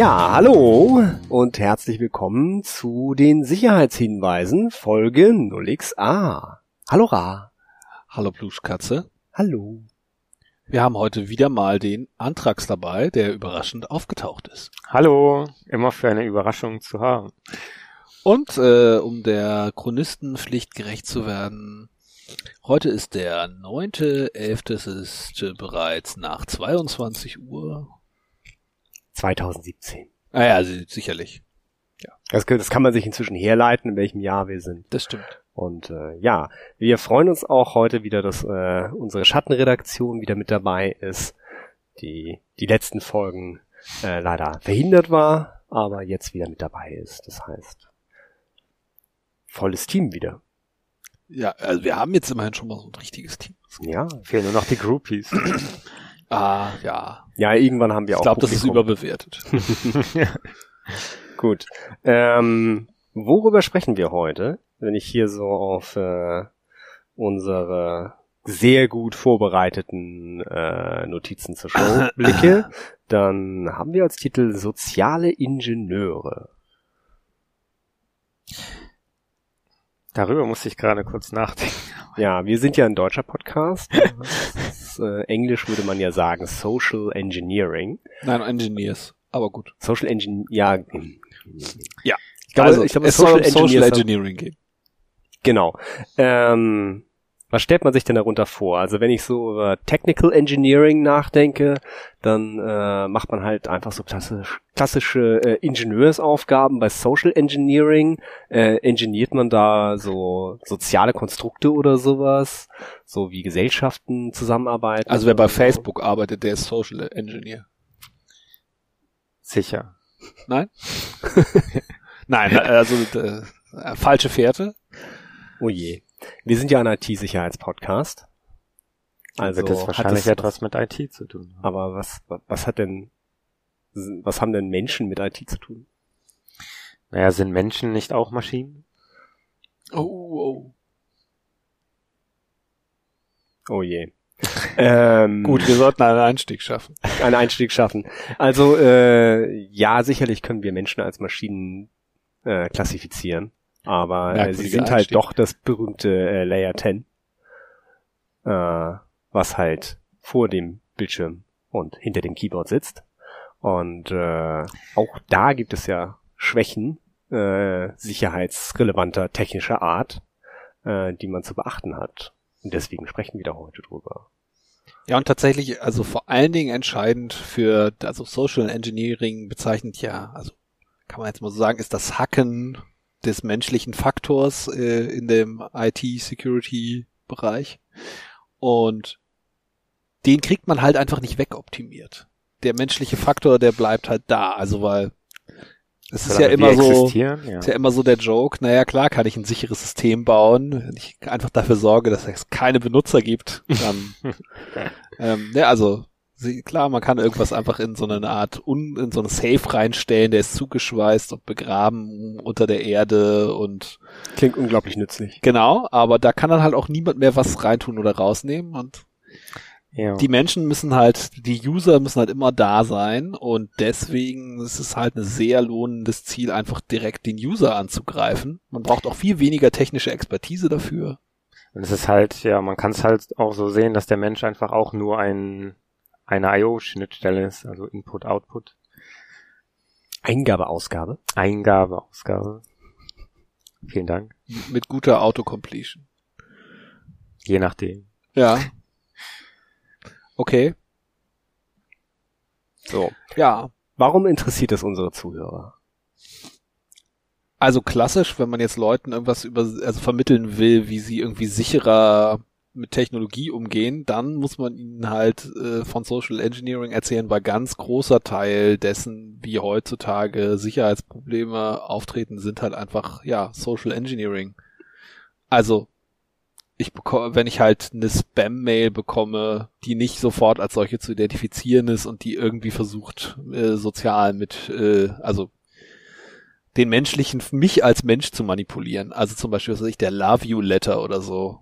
Ja, hallo und herzlich willkommen zu den Sicherheitshinweisen Folge 0xA. Hallo Ra. Hallo Pluschkatze. Hallo. Wir haben heute wieder mal den Antrax dabei, der überraschend aufgetaucht ist. Hallo, immer für eine Überraschung zu haben. Und äh, um der Chronistenpflicht gerecht zu werden, heute ist der 9.11. Es ist äh, bereits nach 22 Uhr. 2017. Ah ja, also sicherlich. Ja. Das, das kann man sich inzwischen herleiten, in welchem Jahr wir sind. Das stimmt. Und äh, ja, wir freuen uns auch heute wieder, dass äh, unsere Schattenredaktion wieder mit dabei ist, die die letzten Folgen äh, leider verhindert war, aber jetzt wieder mit dabei ist. Das heißt, volles Team wieder. Ja, also wir haben jetzt immerhin schon mal so ein richtiges Team. Ja. Fehlen nur noch die Groupies. ah, ja. Ja, irgendwann haben wir ich auch. Ich glaube, das ist überbewertet. Gut. Ähm, worüber sprechen wir heute? Wenn ich hier so auf äh, unsere sehr gut vorbereiteten äh, Notizen zur Show blicke, dann haben wir als Titel Soziale Ingenieure. Darüber musste ich gerade kurz nachdenken. Ja, wir sind ja ein deutscher Podcast. ist, äh, Englisch würde man ja sagen Social Engineering. Nein, Engineers. Aber gut. Social Engineering, ja. Ja. Ich glaube, also, ich glaube, es soll um Social Engineering gehen. Genau. Ähm, was stellt man sich denn darunter vor? Also wenn ich so über Technical Engineering nachdenke, dann äh, macht man halt einfach so klassisch, klassische äh, Ingenieursaufgaben. Bei Social Engineering äh, engineert man da so soziale Konstrukte oder sowas, so wie Gesellschaften zusammenarbeiten. Also wer bei Facebook arbeitet, der ist Social Engineer. Sicher. Nein? Nein, also äh, falsche Fährte. Oh je. Wir sind ja ein IT-Sicherheitspodcast. Also wird das wahrscheinlich hat etwas mit IT zu tun. Aber was, was hat denn, was haben denn Menschen mit IT zu tun? Naja, sind Menschen nicht auch Maschinen? Oh, oh. Oh je. ähm, Gut, wir sollten einen Einstieg schaffen. Einen Einstieg schaffen. Also äh, ja, sicherlich können wir Menschen als Maschinen äh, klassifizieren. Aber äh, sie sind halt doch das berühmte äh, Layer 10, äh, was halt vor dem Bildschirm und hinter dem Keyboard sitzt. Und äh, auch da gibt es ja Schwächen äh, sicherheitsrelevanter technischer Art, äh, die man zu beachten hat. Und deswegen sprechen wir da heute drüber. Ja, und tatsächlich, also vor allen Dingen entscheidend für, also Social Engineering bezeichnet ja, also kann man jetzt mal so sagen, ist das Hacken des menschlichen Faktors äh, in dem IT-Security-Bereich. Und den kriegt man halt einfach nicht wegoptimiert. Der menschliche Faktor, der bleibt halt da. Also weil es ist ja immer so, ja. ist ja immer so der Joke. Naja, klar kann ich ein sicheres System bauen, wenn ich einfach dafür sorge, dass es keine Benutzer gibt. Dann, ähm, ja, also klar, man kann irgendwas einfach in so eine Art, un, in so eine Safe reinstellen, der ist zugeschweißt und begraben unter der Erde und klingt unglaublich nützlich. Genau, aber da kann dann halt auch niemand mehr was reintun oder rausnehmen und ja. die Menschen müssen halt, die User müssen halt immer da sein und deswegen ist es halt ein sehr lohnendes Ziel, einfach direkt den User anzugreifen. Man braucht auch viel weniger technische Expertise dafür. Und es ist halt, ja, man kann es halt auch so sehen, dass der Mensch einfach auch nur ein eine IO-Schnittstelle ist, also Input, Output. Eingabe, Ausgabe. Eingabe, Ausgabe. Vielen Dank. Mit guter Autocompletion. Je nachdem. Ja. Okay. So. Ja. Warum interessiert es unsere Zuhörer? Also klassisch, wenn man jetzt Leuten irgendwas über, also vermitteln will, wie sie irgendwie sicherer mit Technologie umgehen, dann muss man ihnen halt äh, von Social Engineering erzählen, weil ganz großer Teil dessen, wie heutzutage Sicherheitsprobleme auftreten, sind halt einfach, ja, Social Engineering. Also, ich bekomme, wenn ich halt eine Spam-Mail bekomme, die nicht sofort als solche zu identifizieren ist und die irgendwie versucht, äh, sozial mit, äh, also den menschlichen, mich als Mensch zu manipulieren. Also zum Beispiel, was weiß ich, der Love You Letter oder so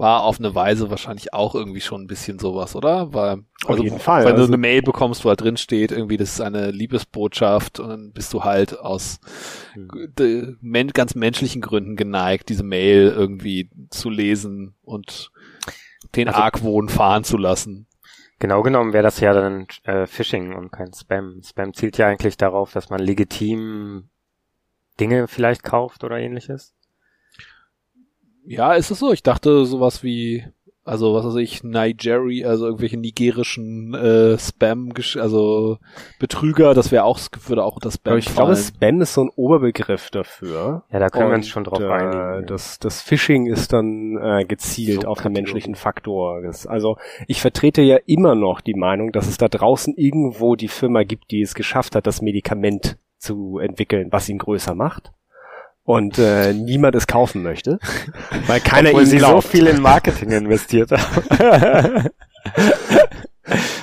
war auf eine Weise wahrscheinlich auch irgendwie schon ein bisschen sowas, oder? Weil, auf also, jeden Fall. Wenn also, du eine Mail bekommst, wo halt drin steht, irgendwie, das ist eine Liebesbotschaft und dann bist du halt aus hm. ganz menschlichen Gründen geneigt, diese Mail irgendwie zu lesen und den also, Argwohn fahren zu lassen. Genau genommen wäre das ja dann äh, Phishing und kein Spam. Spam zielt ja eigentlich darauf, dass man legitim Dinge vielleicht kauft oder ähnliches. Ja, ist es so. Ich dachte sowas wie, also was weiß ich, Nigeria, also irgendwelche nigerischen äh, Spam, also Betrüger, das wäre auch, würde auch das Spam Aber ich fallen. glaube, Spam ist so ein Oberbegriff dafür. Ja, da können Und, wir uns schon drauf äh, einigen. Das, das Phishing ist dann äh, gezielt so auf den menschlichen Faktor. Das, also ich vertrete ja immer noch die Meinung, dass es da draußen irgendwo die Firma gibt, die es geschafft hat, das Medikament zu entwickeln, was ihn größer macht und äh, niemand es kaufen möchte, weil keiner Obwohl ihm sie glaubt. so viel in Marketing investiert haben.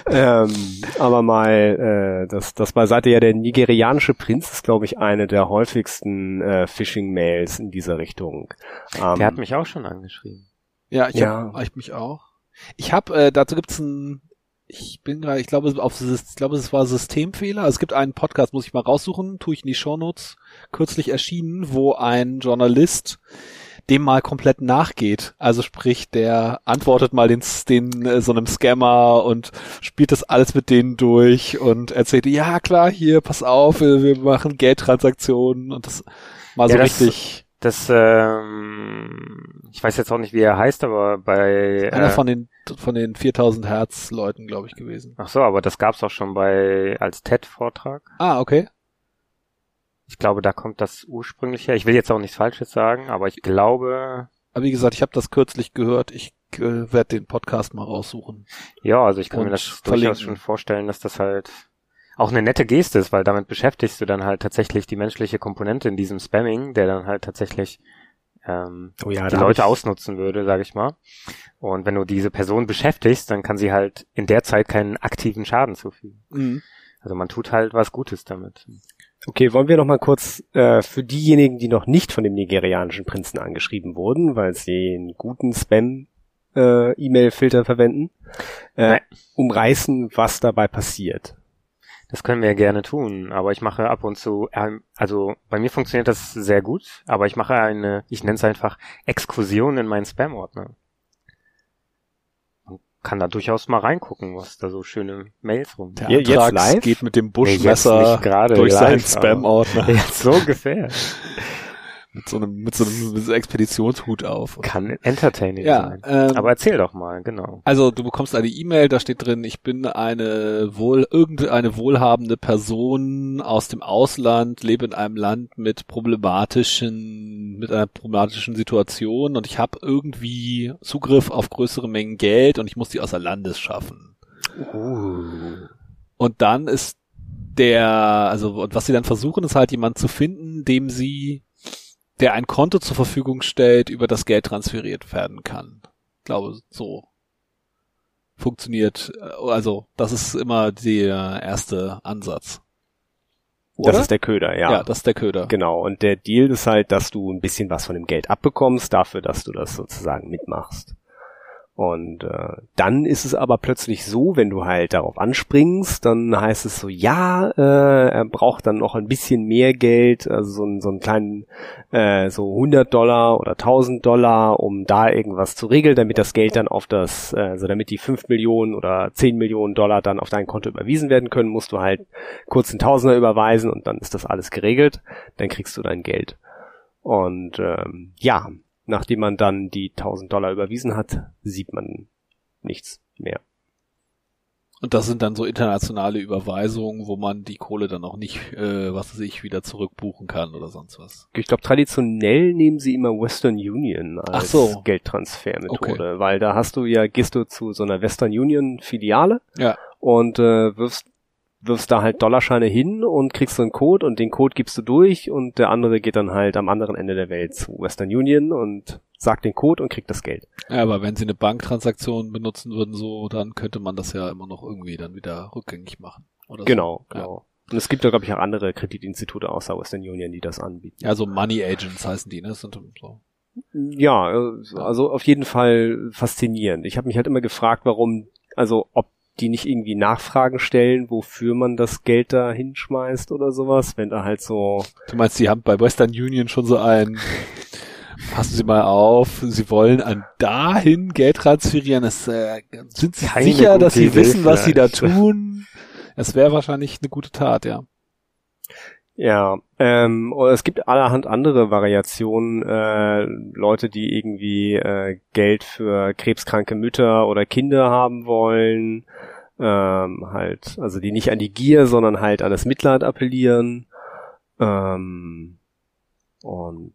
ähm, aber mal äh, das, das beiseite ja der nigerianische Prinz ist glaube ich eine der häufigsten äh, Phishing-Mails in dieser Richtung. Ähm, der hat mich auch schon angeschrieben. Ja, ich, ja. Hab, ich mich auch. Ich habe äh, dazu gibt's ein ich bin gerade, ich glaube, auf, ich glaube, es war Systemfehler. Es gibt einen Podcast, muss ich mal raussuchen, tue ich in die Shownotes, kürzlich erschienen, wo ein Journalist dem mal komplett nachgeht. Also sprich, der antwortet mal den, den äh, so einem Scammer und spielt das alles mit denen durch und erzählt, ja klar, hier, pass auf, wir, wir machen Geldtransaktionen und das mal ja, so das, richtig. Das, ähm, ich weiß jetzt auch nicht, wie er heißt, aber bei einer äh, von den von den 4000 Hertz Leuten, glaube ich, gewesen. Ach so, aber das gab's auch schon bei als TED-Vortrag. Ah, okay. Ich glaube, da kommt das ursprünglich her. Ich will jetzt auch nichts Falsches sagen, aber ich glaube. Aber wie gesagt, ich habe das kürzlich gehört. Ich äh, werde den Podcast mal raussuchen. Ja, also ich kann mir das verlinken. durchaus schon vorstellen, dass das halt auch eine nette Geste ist, weil damit beschäftigst du dann halt tatsächlich die menschliche Komponente in diesem Spamming, der dann halt tatsächlich ähm, oh ja, die Leute ausnutzen würde, sage ich mal. Und wenn du diese Person beschäftigst, dann kann sie halt in der Zeit keinen aktiven Schaden zufügen. Mhm. Also man tut halt was Gutes damit. Okay, wollen wir noch mal kurz äh, für diejenigen, die noch nicht von dem nigerianischen Prinzen angeschrieben wurden, weil sie einen guten Spam äh, E-Mail-Filter verwenden, äh, umreißen, was dabei passiert. Das können wir ja gerne tun, aber ich mache ab und zu, ähm, also bei mir funktioniert das sehr gut, aber ich mache eine, ich nenne es einfach Exkursion in meinen Spam-Ordner. Man kann da durchaus mal reingucken, was da so schöne Mails rum. Der Antrags jetzt live? geht mit dem Buschmesser nee, durch seinen Spam-Ordner. Jetzt so ungefähr. Mit so einem, mit so einem, mit so einem Expeditionshut auf. Kann entertaining ja, sein. Ähm, Aber erzähl doch mal, genau. Also du bekommst eine E-Mail, da steht drin, ich bin eine wohl, irgendeine wohlhabende Person aus dem Ausland, lebe in einem Land mit problematischen, mit einer problematischen Situation und ich habe irgendwie Zugriff auf größere Mengen Geld und ich muss die außer Landes schaffen. Uh. Und dann ist der, also, und was sie dann versuchen, ist halt jemand zu finden, dem sie der ein Konto zur Verfügung stellt, über das Geld transferiert werden kann. Ich glaube, so funktioniert, äh, also das ist immer der erste Ansatz. Oder? Das ist der Köder, ja. Ja, das ist der Köder. Genau. Und der Deal ist halt, dass du ein bisschen was von dem Geld abbekommst, dafür, dass du das sozusagen mitmachst. Und äh, dann ist es aber plötzlich so, wenn du halt darauf anspringst, dann heißt es so, ja, äh, er braucht dann noch ein bisschen mehr Geld, also so, einen so einen kleinen, äh, so 100 Dollar oder 1000 Dollar, um da irgendwas zu regeln, damit das Geld dann auf das, äh, also damit die 5 Millionen oder 10 Millionen Dollar dann auf dein Konto überwiesen werden können, musst du halt kurz einen Tausender überweisen und dann ist das alles geregelt, dann kriegst du dein Geld. Und ähm, ja, nachdem man dann die 1000 Dollar überwiesen hat, sieht man nichts mehr. Und das sind dann so internationale Überweisungen, wo man die Kohle dann auch nicht, äh, was weiß ich, wieder zurückbuchen kann oder sonst was. Ich glaube, traditionell nehmen sie immer Western Union als so. Geldtransfermethode, okay. weil da hast du ja, gehst du zu so einer Western Union Filiale ja. und äh, wirfst wirfst da halt Dollarscheine hin und kriegst so einen Code und den Code gibst du durch und der andere geht dann halt am anderen Ende der Welt zu Western Union und sagt den Code und kriegt das Geld. Ja, aber wenn sie eine Banktransaktion benutzen würden so, dann könnte man das ja immer noch irgendwie dann wieder rückgängig machen. Genau, so. genau. Und es gibt ja, glaube ich, auch andere Kreditinstitute außer Western Union, die das anbieten. Ja, so Money Agents heißen die, ne? Das sind so Ja, also auf jeden Fall faszinierend. Ich habe mich halt immer gefragt, warum, also ob die nicht irgendwie Nachfragen stellen, wofür man das Geld da hinschmeißt oder sowas, wenn da halt so. Du meinst, die haben bei Western Union schon so ein passen Sie mal auf, Sie wollen an dahin Geld transferieren. Das, äh, sind Sie Keine sicher, dass Sie wissen, was Sie da tun? Es wäre wahrscheinlich eine gute Tat, ja. Ja, ähm, es gibt allerhand andere Variationen, äh, Leute, die irgendwie äh, Geld für krebskranke Mütter oder Kinder haben wollen, ähm, halt, also die nicht an die Gier, sondern halt an das Mitleid appellieren. Ähm, und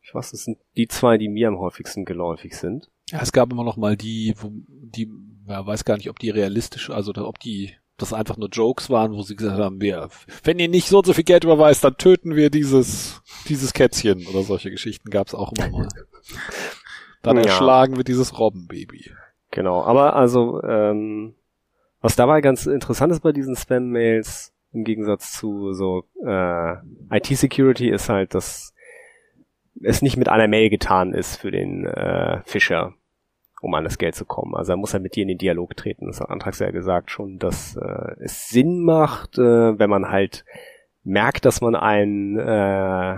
ich weiß, das sind die zwei, die mir am häufigsten geläufig sind. Ja, es gab immer noch mal die, wo, die, ja, weiß gar nicht, ob die realistisch, also ob die das einfach nur Jokes waren, wo sie gesagt haben, wir, wenn ihr nicht so und so viel Geld überweist, dann töten wir dieses, dieses Kätzchen oder solche Geschichten gab's auch immer mal. dann ja. erschlagen wir dieses Robbenbaby. Genau, aber also, ähm, was dabei ganz interessant ist bei diesen Spam-Mails, im Gegensatz zu so äh, IT-Security, ist halt, dass es nicht mit einer Mail getan ist für den äh, Fischer um an das Geld zu kommen. Also er muss halt mit dir in den Dialog treten. Das hat Antrags ja gesagt schon, dass äh, es Sinn macht, äh, wenn man halt merkt, dass man einen, äh,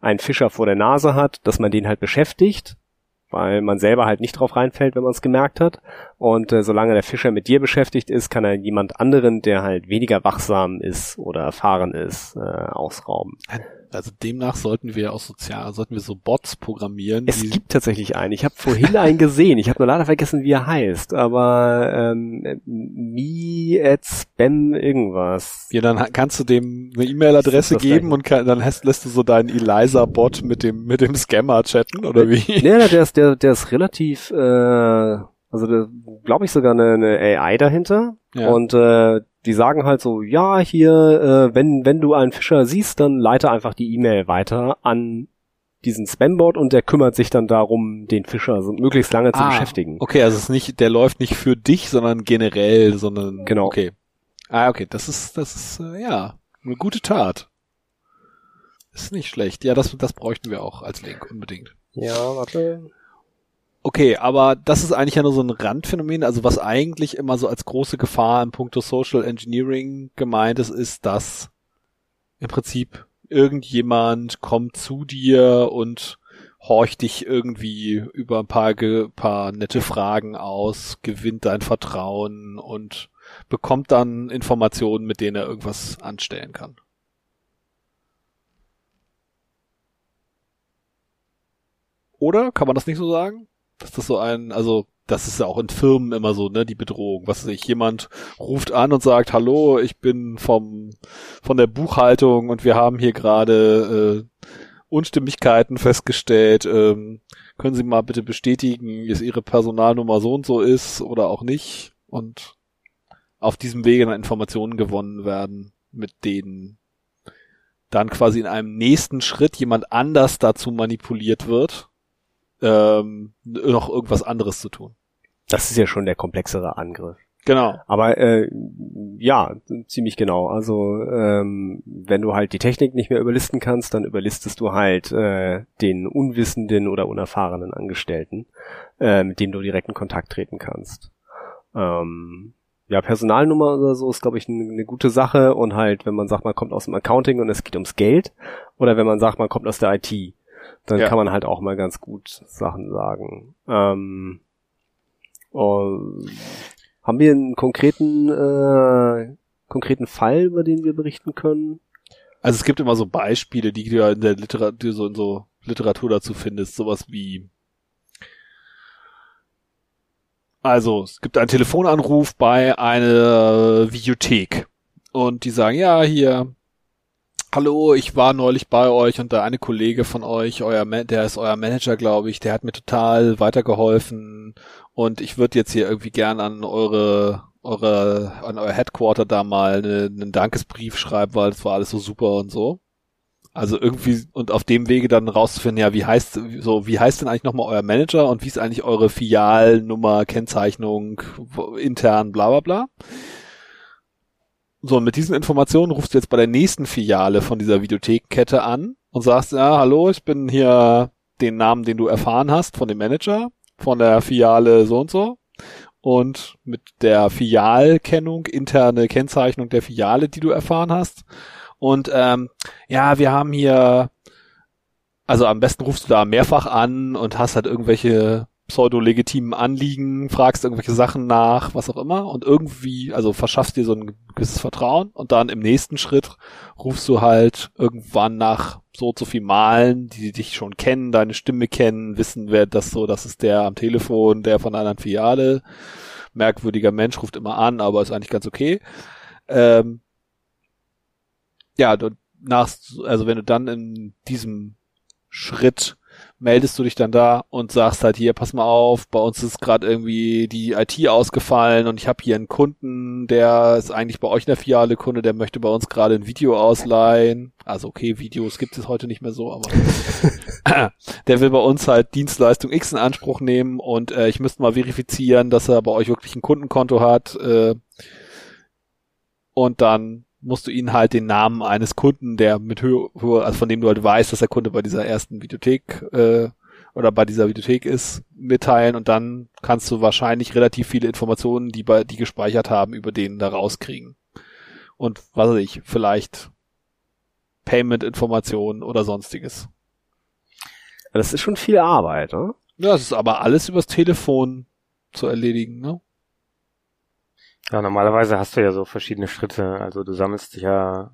einen Fischer vor der Nase hat, dass man den halt beschäftigt, weil man selber halt nicht drauf reinfällt, wenn man es gemerkt hat. Und äh, solange der Fischer mit dir beschäftigt ist, kann er jemand anderen, der halt weniger wachsam ist oder erfahren ist, äh, ausrauben. Also demnach sollten wir auch sozial, sollten wir so Bots programmieren. Es gibt tatsächlich einen. Ich habe vorhin einen gesehen. Ich habe nur leider vergessen, wie er heißt. Aber ähm, me at spam irgendwas. Ja, dann kannst du dem eine E-Mail-Adresse geben und kann, dann hast, lässt du so deinen Eliza-Bot mit dem mit dem Scammer chatten oder wie? Nee, der ist der der ist relativ. Äh, also glaube ich sogar eine, eine AI dahinter. Ja. Und äh, die sagen halt so, ja, hier, äh, wenn, wenn du einen Fischer siehst, dann leite einfach die E-Mail weiter an diesen Spambot und der kümmert sich dann darum, den Fischer so möglichst lange ah, zu beschäftigen. Okay, also es ist nicht, der läuft nicht für dich, sondern generell, sondern genau. Okay. Ah, okay, das ist, das ist äh, ja eine gute Tat. Ist nicht schlecht. Ja, das, das bräuchten wir auch als Link unbedingt. Ja, warte. Okay, aber das ist eigentlich ja nur so ein Randphänomen. Also was eigentlich immer so als große Gefahr im Punkto Social Engineering gemeint ist, ist, dass im Prinzip irgendjemand kommt zu dir und horcht dich irgendwie über ein paar, paar nette Fragen aus, gewinnt dein Vertrauen und bekommt dann Informationen, mit denen er irgendwas anstellen kann. Oder? Kann man das nicht so sagen? Dass das so ein, also das ist ja auch in Firmen immer so, ne, die Bedrohung. Was weiß ich, jemand ruft an und sagt, hallo, ich bin vom, von der Buchhaltung und wir haben hier gerade äh, Unstimmigkeiten festgestellt. Ähm, können Sie mal bitte bestätigen, dass Ihre Personalnummer so und so ist oder auch nicht? Und auf diesem Wege dann Informationen gewonnen werden, mit denen dann quasi in einem nächsten Schritt jemand anders dazu manipuliert wird, ähm, noch irgendwas anderes zu tun. Das ist ja schon der komplexere Angriff. Genau. Aber äh, ja, ziemlich genau. Also ähm, wenn du halt die Technik nicht mehr überlisten kannst, dann überlistest du halt äh, den unwissenden oder unerfahrenen Angestellten, äh, mit dem du direkt in Kontakt treten kannst. Ähm, ja, Personalnummer oder so ist, glaube ich, eine ne gute Sache. Und halt, wenn man sagt, man kommt aus dem Accounting und es geht ums Geld, oder wenn man sagt, man kommt aus der IT, dann ja. kann man halt auch mal ganz gut Sachen sagen. Ähm, uh, haben wir einen konkreten, äh, konkreten Fall, über den wir berichten können? Also es gibt immer so Beispiele, die du ja in der Literatur, so in so Literatur dazu findest, sowas wie also, es gibt einen Telefonanruf bei einer Videothek. Und die sagen, ja, hier, hallo, ich war neulich bei euch und der eine Kollege von euch, euer, der ist euer Manager, glaube ich, der hat mir total weitergeholfen und ich würde jetzt hier irgendwie gern an eure eure an euer Headquarter da mal eine, einen Dankesbrief schreiben, weil es war alles so super und so. Also irgendwie und auf dem Wege dann rauszufinden, ja, wie heißt so, wie heißt denn eigentlich nochmal euer Manager und wie ist eigentlich eure Filialnummer, Kennzeichnung intern, bla bla bla. So, und mit diesen Informationen rufst du jetzt bei der nächsten Filiale von dieser Videothekenkette an und sagst, ja, hallo, ich bin hier den Namen, den du erfahren hast von dem Manager, von der Filiale so und so und mit der Filialkennung, interne Kennzeichnung der Filiale, die du erfahren hast. Und ähm, ja, wir haben hier, also am besten rufst du da mehrfach an und hast halt irgendwelche pseudo-legitimen Anliegen, fragst irgendwelche Sachen nach, was auch immer und irgendwie, also verschaffst dir so ein gewisses Vertrauen und dann im nächsten Schritt rufst du halt irgendwann nach so zu viel Malen, die dich schon kennen, deine Stimme kennen, wissen, wer das so, das ist der am Telefon, der von einer Filiale, merkwürdiger Mensch, ruft immer an, aber ist eigentlich ganz okay. Ähm, ja, du nach, also wenn du dann in diesem Schritt meldest du dich dann da und sagst halt hier, pass mal auf, bei uns ist gerade irgendwie die IT ausgefallen und ich habe hier einen Kunden, der ist eigentlich bei euch in der Filiale Kunde, der möchte bei uns gerade ein Video ausleihen. Also okay, Videos gibt es heute nicht mehr so, aber der will bei uns halt Dienstleistung X in Anspruch nehmen und äh, ich müsste mal verifizieren, dass er bei euch wirklich ein Kundenkonto hat. Äh, und dann musst du ihnen halt den Namen eines Kunden, der mit Höhe, also von dem du halt weißt, dass der Kunde bei dieser ersten Videothek äh, oder bei dieser Videothek ist, mitteilen und dann kannst du wahrscheinlich relativ viele Informationen, die bei die gespeichert haben, über den da rauskriegen. Und was weiß ich, vielleicht Payment-Informationen oder sonstiges. Das ist schon viel Arbeit, ne? Ja, es ist aber alles übers Telefon zu erledigen, ne? Ja, normalerweise hast du ja so verschiedene Schritte. Also du sammelst ja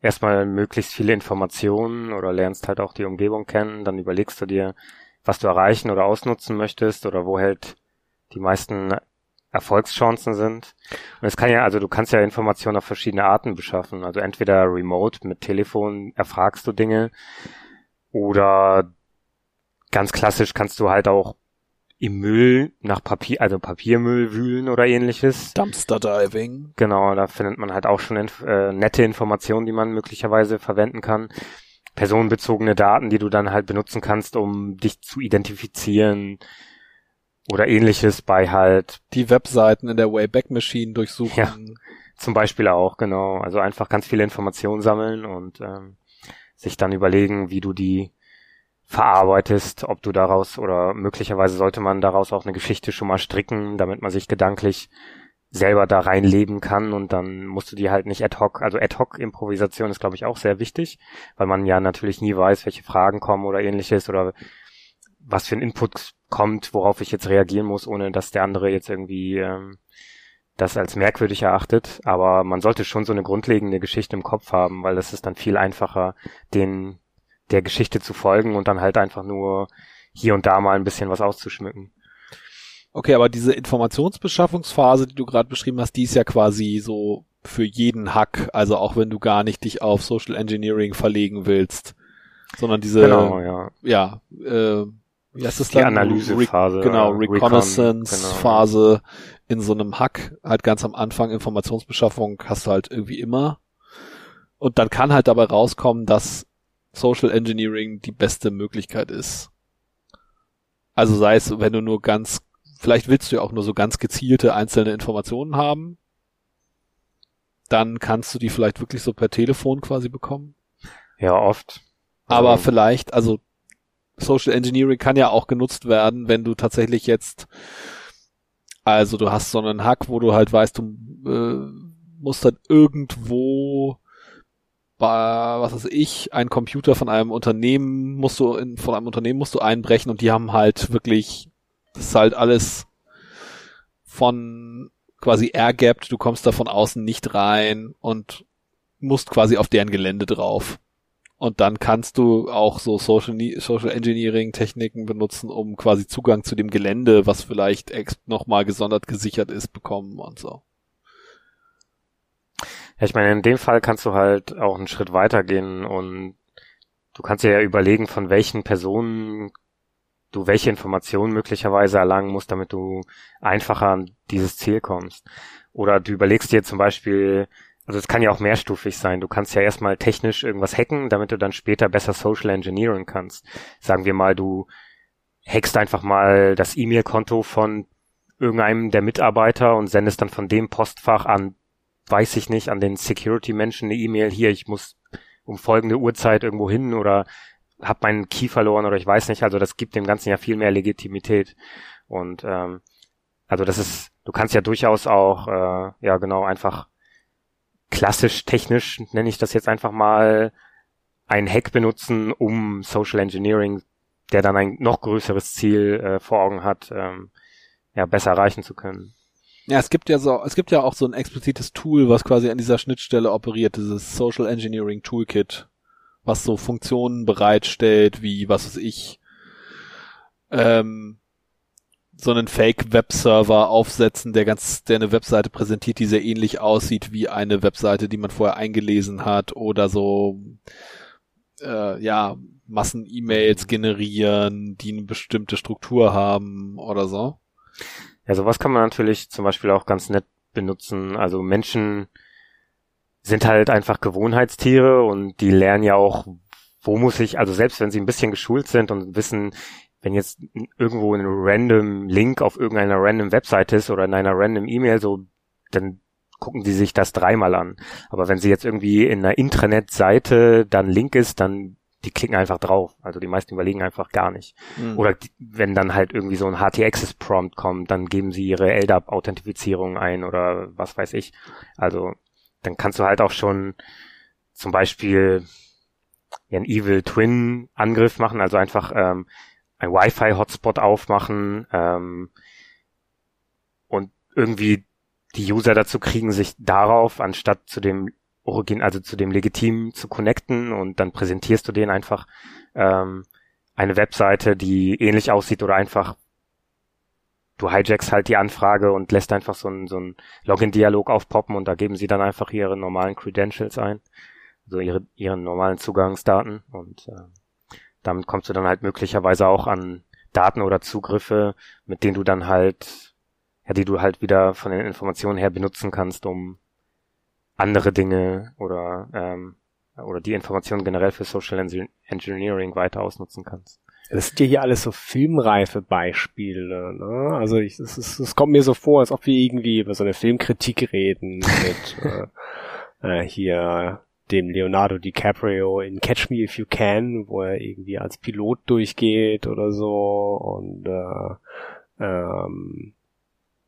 erstmal möglichst viele Informationen oder lernst halt auch die Umgebung kennen. Dann überlegst du dir, was du erreichen oder ausnutzen möchtest oder wo halt die meisten Erfolgschancen sind. Und es kann ja, also du kannst ja Informationen auf verschiedene Arten beschaffen. Also entweder remote mit Telefon erfragst du Dinge oder ganz klassisch kannst du halt auch im Müll nach Papier, also Papiermüll wühlen oder ähnliches. Dumpster Diving. Genau, da findet man halt auch schon inf äh, nette Informationen, die man möglicherweise verwenden kann. Personenbezogene Daten, die du dann halt benutzen kannst, um dich zu identifizieren oder ähnliches bei halt. Die Webseiten in der Wayback Machine durchsuchen. Ja, zum Beispiel auch, genau. Also einfach ganz viele Informationen sammeln und ähm, sich dann überlegen, wie du die verarbeitest, ob du daraus oder möglicherweise sollte man daraus auch eine Geschichte schon mal stricken, damit man sich gedanklich selber da reinleben kann und dann musst du die halt nicht ad hoc, also ad hoc Improvisation ist glaube ich auch sehr wichtig, weil man ja natürlich nie weiß, welche Fragen kommen oder ähnliches oder was für ein Input kommt, worauf ich jetzt reagieren muss, ohne dass der andere jetzt irgendwie ähm, das als merkwürdig erachtet. Aber man sollte schon so eine grundlegende Geschichte im Kopf haben, weil das ist dann viel einfacher, den der Geschichte zu folgen und dann halt einfach nur hier und da mal ein bisschen was auszuschmücken. Okay, aber diese Informationsbeschaffungsphase, die du gerade beschrieben hast, die ist ja quasi so für jeden Hack, also auch wenn du gar nicht dich auf Social Engineering verlegen willst, sondern diese genau, ja, ja äh, wie heißt das die Analysephase, Re genau, Reconnaissance-Phase genau. in so einem Hack, halt ganz am Anfang Informationsbeschaffung hast du halt irgendwie immer. Und dann kann halt dabei rauskommen, dass Social Engineering die beste Möglichkeit ist. Also sei es, wenn du nur ganz, vielleicht willst du ja auch nur so ganz gezielte einzelne Informationen haben, dann kannst du die vielleicht wirklich so per Telefon quasi bekommen. Ja, oft. Aber also. vielleicht, also Social Engineering kann ja auch genutzt werden, wenn du tatsächlich jetzt, also du hast so einen Hack, wo du halt weißt, du äh, musst halt irgendwo was weiß ich, ein Computer von einem Unternehmen musst du in, von einem Unternehmen musst du einbrechen und die haben halt wirklich, das ist halt alles von quasi airgapped, du kommst da von außen nicht rein und musst quasi auf deren Gelände drauf. Und dann kannst du auch so Social, Social Engineering Techniken benutzen, um quasi Zugang zu dem Gelände, was vielleicht nochmal gesondert gesichert ist, bekommen und so. Ja, ich meine, in dem Fall kannst du halt auch einen Schritt weitergehen und du kannst dir ja überlegen, von welchen Personen du welche Informationen möglicherweise erlangen musst, damit du einfacher an dieses Ziel kommst. Oder du überlegst dir zum Beispiel, also es kann ja auch mehrstufig sein. Du kannst ja erstmal technisch irgendwas hacken, damit du dann später besser Social Engineering kannst. Sagen wir mal, du hackst einfach mal das E-Mail-Konto von irgendeinem der Mitarbeiter und sendest dann von dem Postfach an weiß ich nicht, an den Security-Menschen eine E-Mail, hier, ich muss um folgende Uhrzeit irgendwo hin oder habe meinen Key verloren oder ich weiß nicht. Also das gibt dem Ganzen ja viel mehr Legitimität. Und ähm, also das ist, du kannst ja durchaus auch, äh, ja genau, einfach klassisch technisch, nenne ich das jetzt einfach mal, einen Hack benutzen, um Social Engineering, der dann ein noch größeres Ziel äh, vor Augen hat, ähm, ja, besser erreichen zu können. Ja, es gibt ja so, es gibt ja auch so ein explizites Tool, was quasi an dieser Schnittstelle operiert, dieses Social Engineering Toolkit, was so Funktionen bereitstellt, wie, was weiß ich, ähm, so einen Fake-Webserver aufsetzen, der ganz, der eine Webseite präsentiert, die sehr ähnlich aussieht wie eine Webseite, die man vorher eingelesen hat, oder so, äh, ja, Massen-E-Mails generieren, die eine bestimmte Struktur haben oder so. Ja, sowas kann man natürlich zum Beispiel auch ganz nett benutzen. Also Menschen sind halt einfach Gewohnheitstiere und die lernen ja auch, wo muss ich, also selbst wenn sie ein bisschen geschult sind und wissen, wenn jetzt irgendwo ein random Link auf irgendeiner random Webseite ist oder in einer random E-Mail so, dann gucken sie sich das dreimal an. Aber wenn sie jetzt irgendwie in einer Intranet-Seite dann Link ist, dann die klicken einfach drauf. Also die meisten überlegen einfach gar nicht. Mhm. Oder die, wenn dann halt irgendwie so ein HT-Access-Prompt kommt, dann geben sie ihre LDAP-Authentifizierung ein oder was weiß ich. Also dann kannst du halt auch schon zum Beispiel einen Evil Twin Angriff machen, also einfach ähm, ein Wi-Fi-Hotspot aufmachen ähm, und irgendwie die User dazu kriegen, sich darauf anstatt zu dem Origin, also zu dem Legitim zu connecten und dann präsentierst du denen einfach ähm, eine Webseite, die ähnlich aussieht oder einfach du hijackst halt die Anfrage und lässt einfach so ein, so ein Login-Dialog aufpoppen und da geben sie dann einfach ihre normalen Credentials ein, also ihre, ihren normalen Zugangsdaten und äh, damit kommst du dann halt möglicherweise auch an Daten oder Zugriffe, mit denen du dann halt, ja, die du halt wieder von den Informationen her benutzen kannst, um andere Dinge oder ähm, oder die Informationen generell für Social Engineering weiter ausnutzen kannst. Das sind ja hier alles so filmreife Beispiele. Ne? Also ich, es, es, es kommt mir so vor, als ob wir irgendwie über so eine Filmkritik reden mit äh, äh, hier dem Leonardo DiCaprio in Catch Me If You Can, wo er irgendwie als Pilot durchgeht oder so und äh, ähm,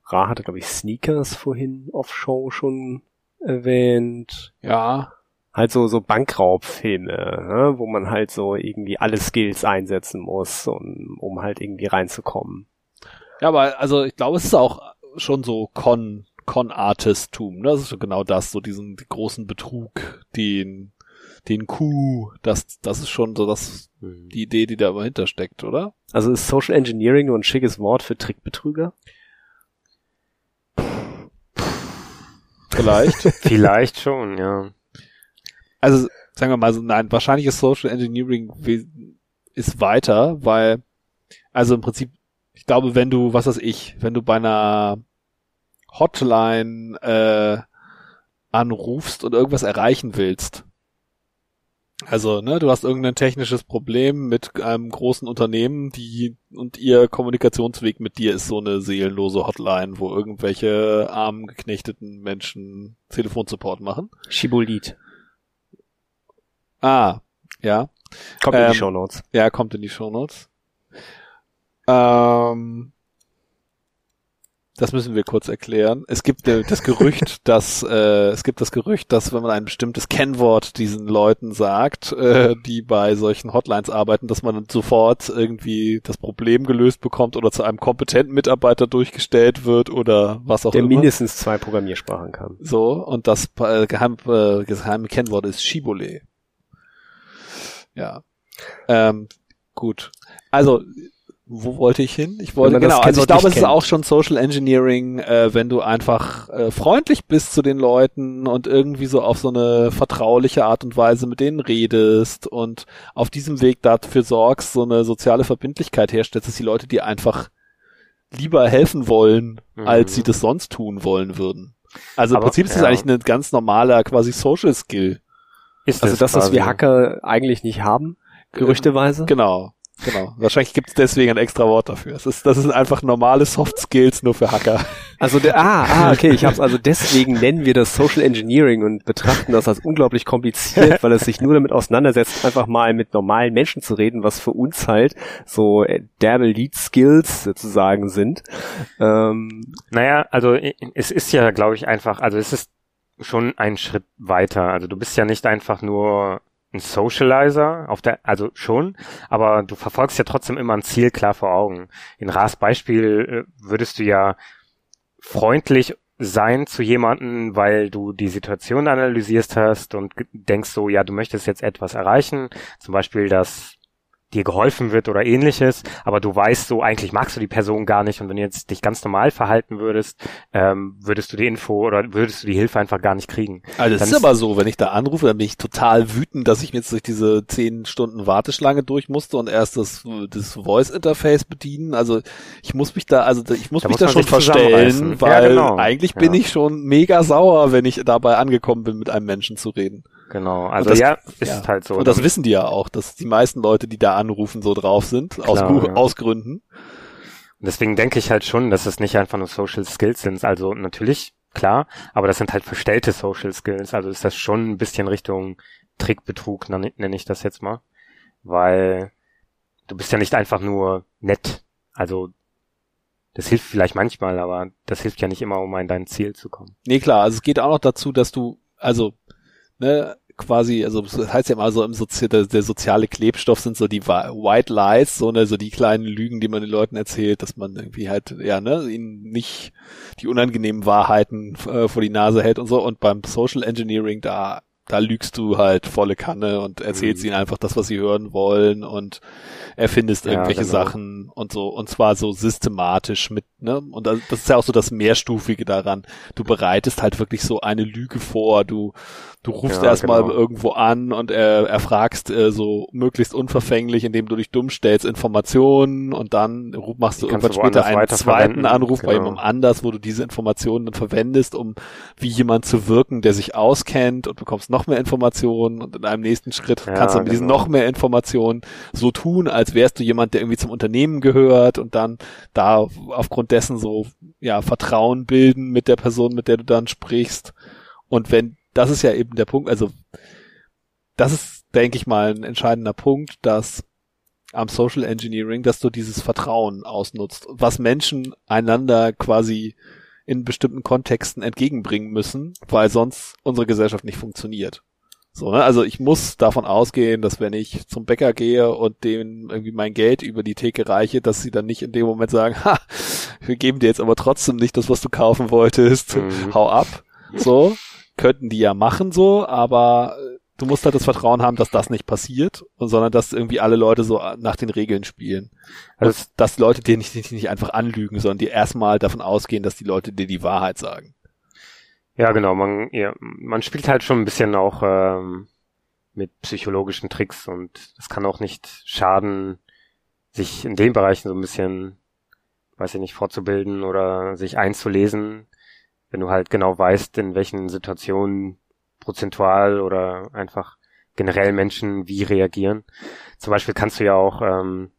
Ra hatte, glaube ich, Sneakers vorhin off-show schon erwähnt. Ja. Halt so, so Bankraubfilme, ne? wo man halt so irgendwie alle Skills einsetzen muss, um, um halt irgendwie reinzukommen. Ja, aber also ich glaube, es ist auch schon so Con, Con-Artist-Tum, ne? Das ist genau das, so diesen großen Betrug, den, den Coup, das, das ist schon so das, mhm. die Idee, die da dahinter steckt, oder? Also ist Social Engineering nur ein schickes Wort für Trickbetrüger? Vielleicht. Vielleicht schon, ja. Also, sagen wir mal so, nein, wahrscheinlich ist Social Engineering ist weiter, weil, also im Prinzip, ich glaube, wenn du, was weiß ich, wenn du bei einer Hotline äh, anrufst und irgendwas erreichen willst, also, ne, du hast irgendein technisches Problem mit einem großen Unternehmen, die und ihr Kommunikationsweg mit dir ist so eine seelenlose Hotline, wo irgendwelche armen geknechteten Menschen Telefonsupport machen. Schibolit. Ah, ja. Kommt ähm, in die ähm, Show Notes. Ja, kommt in die Show Notes. Ähm, das müssen wir kurz erklären. Es gibt äh, das Gerücht, dass äh, es gibt das Gerücht, dass wenn man ein bestimmtes Kennwort diesen Leuten sagt, äh, die bei solchen Hotlines arbeiten, dass man sofort irgendwie das Problem gelöst bekommt oder zu einem kompetenten Mitarbeiter durchgestellt wird oder was auch Der immer. Der mindestens zwei Programmiersprachen kann. So und das äh, geheim, äh, geheime Kennwort ist Shibole. Ja. Ähm, gut. Also wo wollte ich hin? Ich wollte genau, also ich glaube, es ist auch schon Social Engineering, äh, wenn du einfach äh, freundlich bist zu den Leuten und irgendwie so auf so eine vertrauliche Art und Weise mit denen redest und auf diesem Weg dafür sorgst, so eine soziale Verbindlichkeit herstellst, dass die Leute dir einfach lieber helfen wollen, mhm. als sie das sonst tun wollen würden. Also Aber, im Prinzip ist das eigentlich ein ganz normaler quasi Social Skill. Ist also das, was wir Hacker eigentlich nicht haben, gerüchteweise? Genau. Genau. Wahrscheinlich gibt es deswegen ein extra Wort dafür. Das ist, das ist einfach normale Soft Skills nur für Hacker. Also der, ah, ah, okay, ich hab's also deswegen nennen wir das Social Engineering und betrachten das als unglaublich kompliziert, weil es sich nur damit auseinandersetzt, einfach mal mit normalen Menschen zu reden, was für uns halt so äh, derbe Lead Skills sozusagen sind. Ähm, naja, also es ist ja, glaube ich, einfach, also es ist schon ein Schritt weiter. Also du bist ja nicht einfach nur ein Socializer, auf der, also schon, aber du verfolgst ja trotzdem immer ein Ziel klar vor Augen. In Ras Beispiel äh, würdest du ja freundlich sein zu jemanden, weil du die Situation analysierst hast und denkst so, ja, du möchtest jetzt etwas erreichen, zum Beispiel, dass dir geholfen wird oder ähnliches, aber du weißt so, eigentlich magst du die Person gar nicht und wenn du jetzt dich ganz normal verhalten würdest, ähm, würdest du die Info oder würdest du die Hilfe einfach gar nicht kriegen. Also es ist aber so, wenn ich da anrufe, dann bin ich total wütend, dass ich mir jetzt durch diese zehn Stunden Warteschlange durch musste und erst das, das Voice-Interface bedienen. Also ich muss mich da, also ich muss da mich muss da schon verstellen, weil ja, genau. eigentlich ja. bin ich schon mega sauer, wenn ich dabei angekommen bin, mit einem Menschen zu reden. Genau, also das, ja, ist ja. halt so. Und das wissen die ja auch, dass die meisten Leute, die da anrufen, so drauf sind, Klar, aus, ja. aus Gründen. Und deswegen denke ich halt schon, dass es nicht einfach nur Social Skills sind. Also natürlich, klar, aber das sind halt verstellte Social Skills. Also ist das schon ein bisschen Richtung Trickbetrug, nenne ich das jetzt mal. Weil du bist ja nicht einfach nur nett. Also das hilft vielleicht manchmal, aber das hilft ja nicht immer, um an dein Ziel zu kommen. Nee, klar, also es geht auch noch dazu, dass du, also ne, quasi, also das heißt ja immer so im Sozi der, der soziale Klebstoff sind so die White Lies, so ne, so die kleinen Lügen, die man den Leuten erzählt, dass man irgendwie halt, ja, ne, ihnen nicht die unangenehmen Wahrheiten äh, vor die Nase hält und so. Und beim Social Engineering, da da lügst du halt volle Kanne und erzählst mhm. ihnen einfach das, was sie hören wollen und erfindest ja, irgendwelche genau. Sachen und so und zwar so systematisch mit, ne? Und das ist ja auch so das Mehrstufige daran. Du bereitest halt wirklich so eine Lüge vor, du Du rufst ja, erstmal genau. irgendwo an und er, erfragst äh, so möglichst unverfänglich, indem du dich dumm stellst, Informationen und dann machst du irgendwann später einen zweiten Anruf genau. bei jemandem anders, wo du diese Informationen dann verwendest, um wie jemand zu wirken, der sich auskennt und bekommst noch mehr Informationen und in einem nächsten Schritt ja, kannst du mit genau. diesen noch mehr Informationen so tun, als wärst du jemand, der irgendwie zum Unternehmen gehört und dann da aufgrund dessen so ja Vertrauen bilden mit der Person, mit der du dann sprichst. Und wenn das ist ja eben der Punkt, also das ist, denke ich mal, ein entscheidender Punkt, dass am Social Engineering, dass du dieses Vertrauen ausnutzt, was Menschen einander quasi in bestimmten Kontexten entgegenbringen müssen, weil sonst unsere Gesellschaft nicht funktioniert. So, ne? Also ich muss davon ausgehen, dass wenn ich zum Bäcker gehe und denen irgendwie mein Geld über die Theke reiche, dass sie dann nicht in dem Moment sagen, ha, wir geben dir jetzt aber trotzdem nicht das, was du kaufen wolltest, mhm. hau ab. So, könnten die ja machen so, aber äh, du musst halt das Vertrauen haben, dass das nicht passiert, sondern dass irgendwie alle Leute so nach den Regeln spielen. Also und dass Leute dir nicht, nicht, nicht einfach anlügen, sondern die erstmal davon ausgehen, dass die Leute dir die Wahrheit sagen. Ja, genau. Man, ja, man spielt halt schon ein bisschen auch ähm, mit psychologischen Tricks und es kann auch nicht schaden, sich in den Bereichen so ein bisschen, weiß ich nicht, fortzubilden oder sich einzulesen wenn du halt genau weißt, in welchen Situationen prozentual oder einfach generell Menschen wie reagieren. Zum Beispiel kannst du ja auch ähm,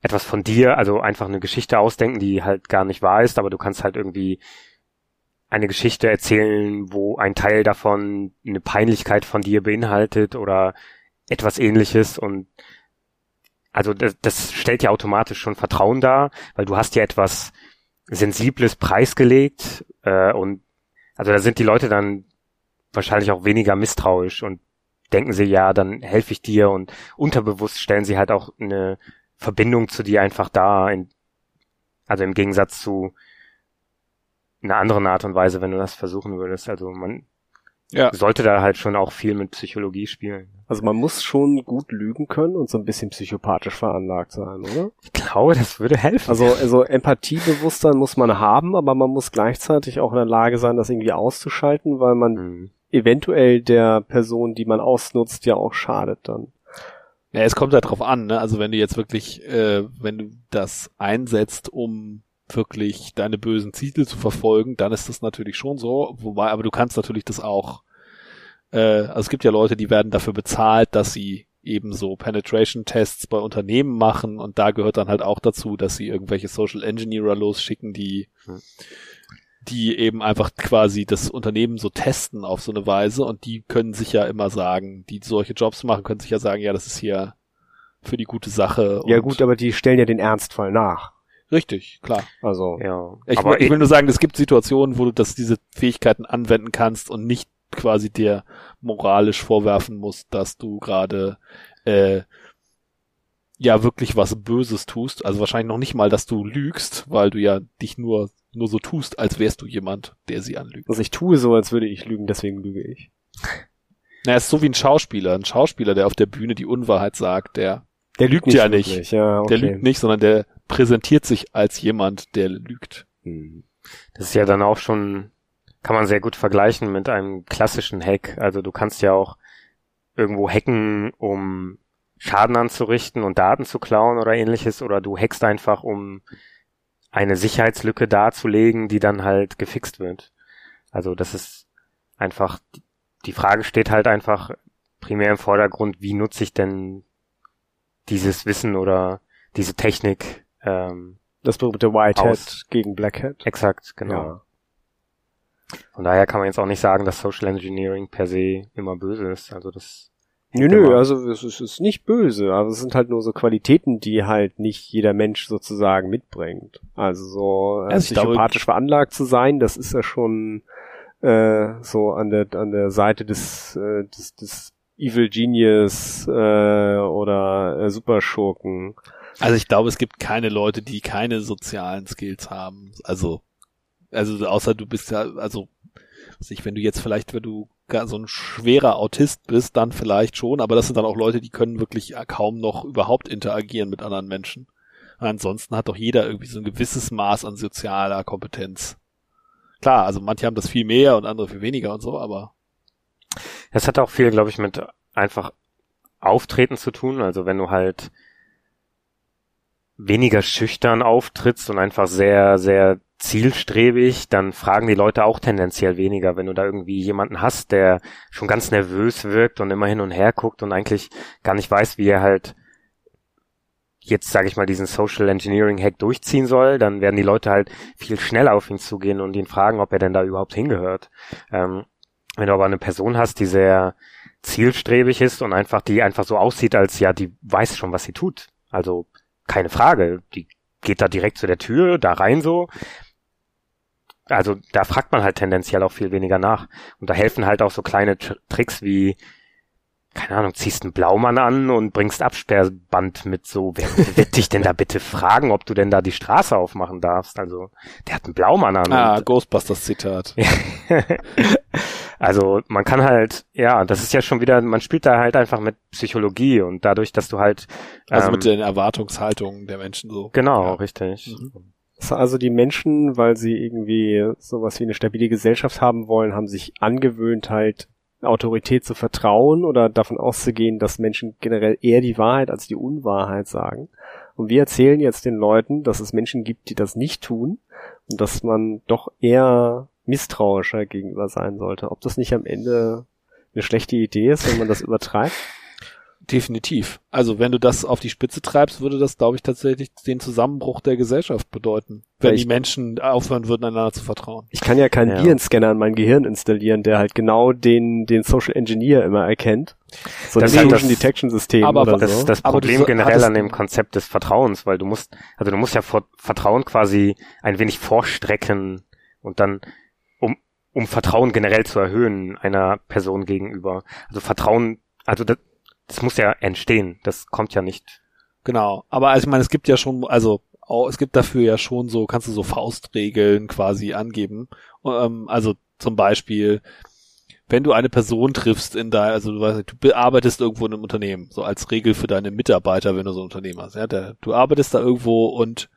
etwas von dir, also einfach eine Geschichte ausdenken, die halt gar nicht wahr ist, aber du kannst halt irgendwie eine Geschichte erzählen, wo ein Teil davon eine Peinlichkeit von dir beinhaltet oder etwas ähnliches und also das, das stellt ja automatisch schon Vertrauen dar, weil du hast ja etwas Sensibles preisgelegt äh, und also da sind die Leute dann wahrscheinlich auch weniger misstrauisch und denken sie, ja, dann helfe ich dir und unterbewusst stellen sie halt auch eine Verbindung zu dir einfach da, in, also im Gegensatz zu einer anderen Art und Weise, wenn du das versuchen würdest. Also man ja. sollte da halt schon auch viel mit Psychologie spielen. Also man muss schon gut lügen können und so ein bisschen psychopathisch veranlagt sein, oder? Ich glaube, das würde helfen. Also, also Empathiebewusstsein muss man haben, aber man muss gleichzeitig auch in der Lage sein, das irgendwie auszuschalten, weil man mhm. Eventuell der Person, die man ausnutzt, ja auch schadet dann. Ja, es kommt halt drauf an, ne? Also wenn du jetzt wirklich, äh, wenn du das einsetzt, um wirklich deine bösen Ziele zu verfolgen, dann ist das natürlich schon so. Wobei, aber du kannst natürlich das auch äh, also es gibt ja Leute, die werden dafür bezahlt, dass sie eben so Penetration-Tests bei Unternehmen machen und da gehört dann halt auch dazu, dass sie irgendwelche Social Engineer losschicken, die hm. Die eben einfach quasi das Unternehmen so testen auf so eine Weise und die können sich ja immer sagen, die solche Jobs machen, können sich ja sagen, ja, das ist hier für die gute Sache. Ja gut, aber die stellen ja den Ernstfall nach. Richtig, klar. Also ja. Ich, aber ich will nur sagen, es gibt Situationen, wo du das diese Fähigkeiten anwenden kannst und nicht quasi dir moralisch vorwerfen musst, dass du gerade äh, ja wirklich was Böses tust. Also wahrscheinlich noch nicht mal, dass du lügst, weil du ja dich nur nur so tust, als wärst du jemand, der sie anlügt. Also ich tue so, als würde ich lügen, deswegen lüge ich. Na, ist so wie ein Schauspieler. Ein Schauspieler, der auf der Bühne die Unwahrheit sagt, der der lügt ja nicht. Ja, okay. Der lügt nicht, sondern der präsentiert sich als jemand, der lügt. Hm. Das ist ja dann auch schon, kann man sehr gut vergleichen mit einem klassischen Hack. Also du kannst ja auch irgendwo hacken, um Schaden anzurichten und Daten zu klauen oder ähnliches, oder du hackst einfach, um eine Sicherheitslücke darzulegen, die dann halt gefixt wird. Also das ist einfach, die Frage steht halt einfach primär im Vordergrund, wie nutze ich denn dieses Wissen oder diese Technik. Ähm, das berühmte Whitehead gegen Blackhead. Exakt, genau. Ja. Von daher kann man jetzt auch nicht sagen, dass Social Engineering per se immer böse ist. Also das. Nö, nö, also es ist, ist nicht böse, aber es sind halt nur so Qualitäten, die halt nicht jeder Mensch sozusagen mitbringt. Also so äh, also psychopathisch veranlagt zu sein, das ist ja schon äh, so an der an der Seite des, äh, des, des Evil Genius äh, oder äh, Superschurken. Also ich glaube, es gibt keine Leute, die keine sozialen Skills haben. Also, also außer du bist ja, also ich, wenn du jetzt vielleicht, wenn du so ein schwerer Autist bist, dann vielleicht schon, aber das sind dann auch Leute, die können wirklich kaum noch überhaupt interagieren mit anderen Menschen. ansonsten hat doch jeder irgendwie so ein gewisses Maß an sozialer Kompetenz. Klar, also manche haben das viel mehr und andere viel weniger und so, aber es hat auch viel, glaube ich, mit einfach Auftreten zu tun. Also wenn du halt weniger schüchtern auftrittst und einfach sehr, sehr zielstrebig, dann fragen die Leute auch tendenziell weniger. Wenn du da irgendwie jemanden hast, der schon ganz nervös wirkt und immer hin und her guckt und eigentlich gar nicht weiß, wie er halt jetzt, sage ich mal, diesen Social Engineering Hack durchziehen soll, dann werden die Leute halt viel schneller auf ihn zugehen und ihn fragen, ob er denn da überhaupt hingehört. Ähm, wenn du aber eine Person hast, die sehr zielstrebig ist und einfach, die einfach so aussieht, als ja, die weiß schon, was sie tut. Also keine Frage, die geht da direkt zu der Tür, da rein so. Also da fragt man halt tendenziell auch viel weniger nach. Und da helfen halt auch so kleine Tricks wie, keine Ahnung, ziehst einen Blaumann an und bringst Absperrband mit so, wer wird dich denn da bitte fragen, ob du denn da die Straße aufmachen darfst? Also, der hat einen Blaumann an. Ah, Ghostbusters Zitat. also, man kann halt, ja, das ist ja schon wieder, man spielt da halt einfach mit Psychologie und dadurch, dass du halt. Also ähm, mit den Erwartungshaltungen der Menschen so. Genau, ja. richtig. Mhm. Also die Menschen, weil sie irgendwie sowas wie eine stabile Gesellschaft haben wollen, haben sich angewöhnt, halt Autorität zu vertrauen oder davon auszugehen, dass Menschen generell eher die Wahrheit als die Unwahrheit sagen. Und wir erzählen jetzt den Leuten, dass es Menschen gibt, die das nicht tun und dass man doch eher misstrauischer gegenüber sein sollte. Ob das nicht am Ende eine schlechte Idee ist, wenn man das übertreibt? Definitiv. Also wenn du das auf die Spitze treibst, würde das, glaube ich, tatsächlich den Zusammenbruch der Gesellschaft bedeuten, wenn ich, die Menschen aufhören würden, einander zu vertrauen. Ich kann ja keinen ja. Virenscanner in mein Gehirn installieren, der halt genau den, den Social Engineer immer erkennt. So das ein Social Detection System aber oder das, so. Das Problem generell an dem Konzept des Vertrauens, weil du musst, also du musst ja vor, Vertrauen quasi ein wenig vorstrecken und dann um, um Vertrauen generell zu erhöhen einer Person gegenüber. Also Vertrauen, also das, das muss ja entstehen. Das kommt ja nicht. Genau. Aber also ich meine, es gibt ja schon, also oh, es gibt dafür ja schon so, kannst du so Faustregeln quasi angeben. Ähm, also zum Beispiel, wenn du eine Person triffst in dein, also du weißt, du bearbeitest irgendwo in einem Unternehmen, so als Regel für deine Mitarbeiter, wenn du so ein Unternehmen hast, ja, der, du arbeitest da irgendwo und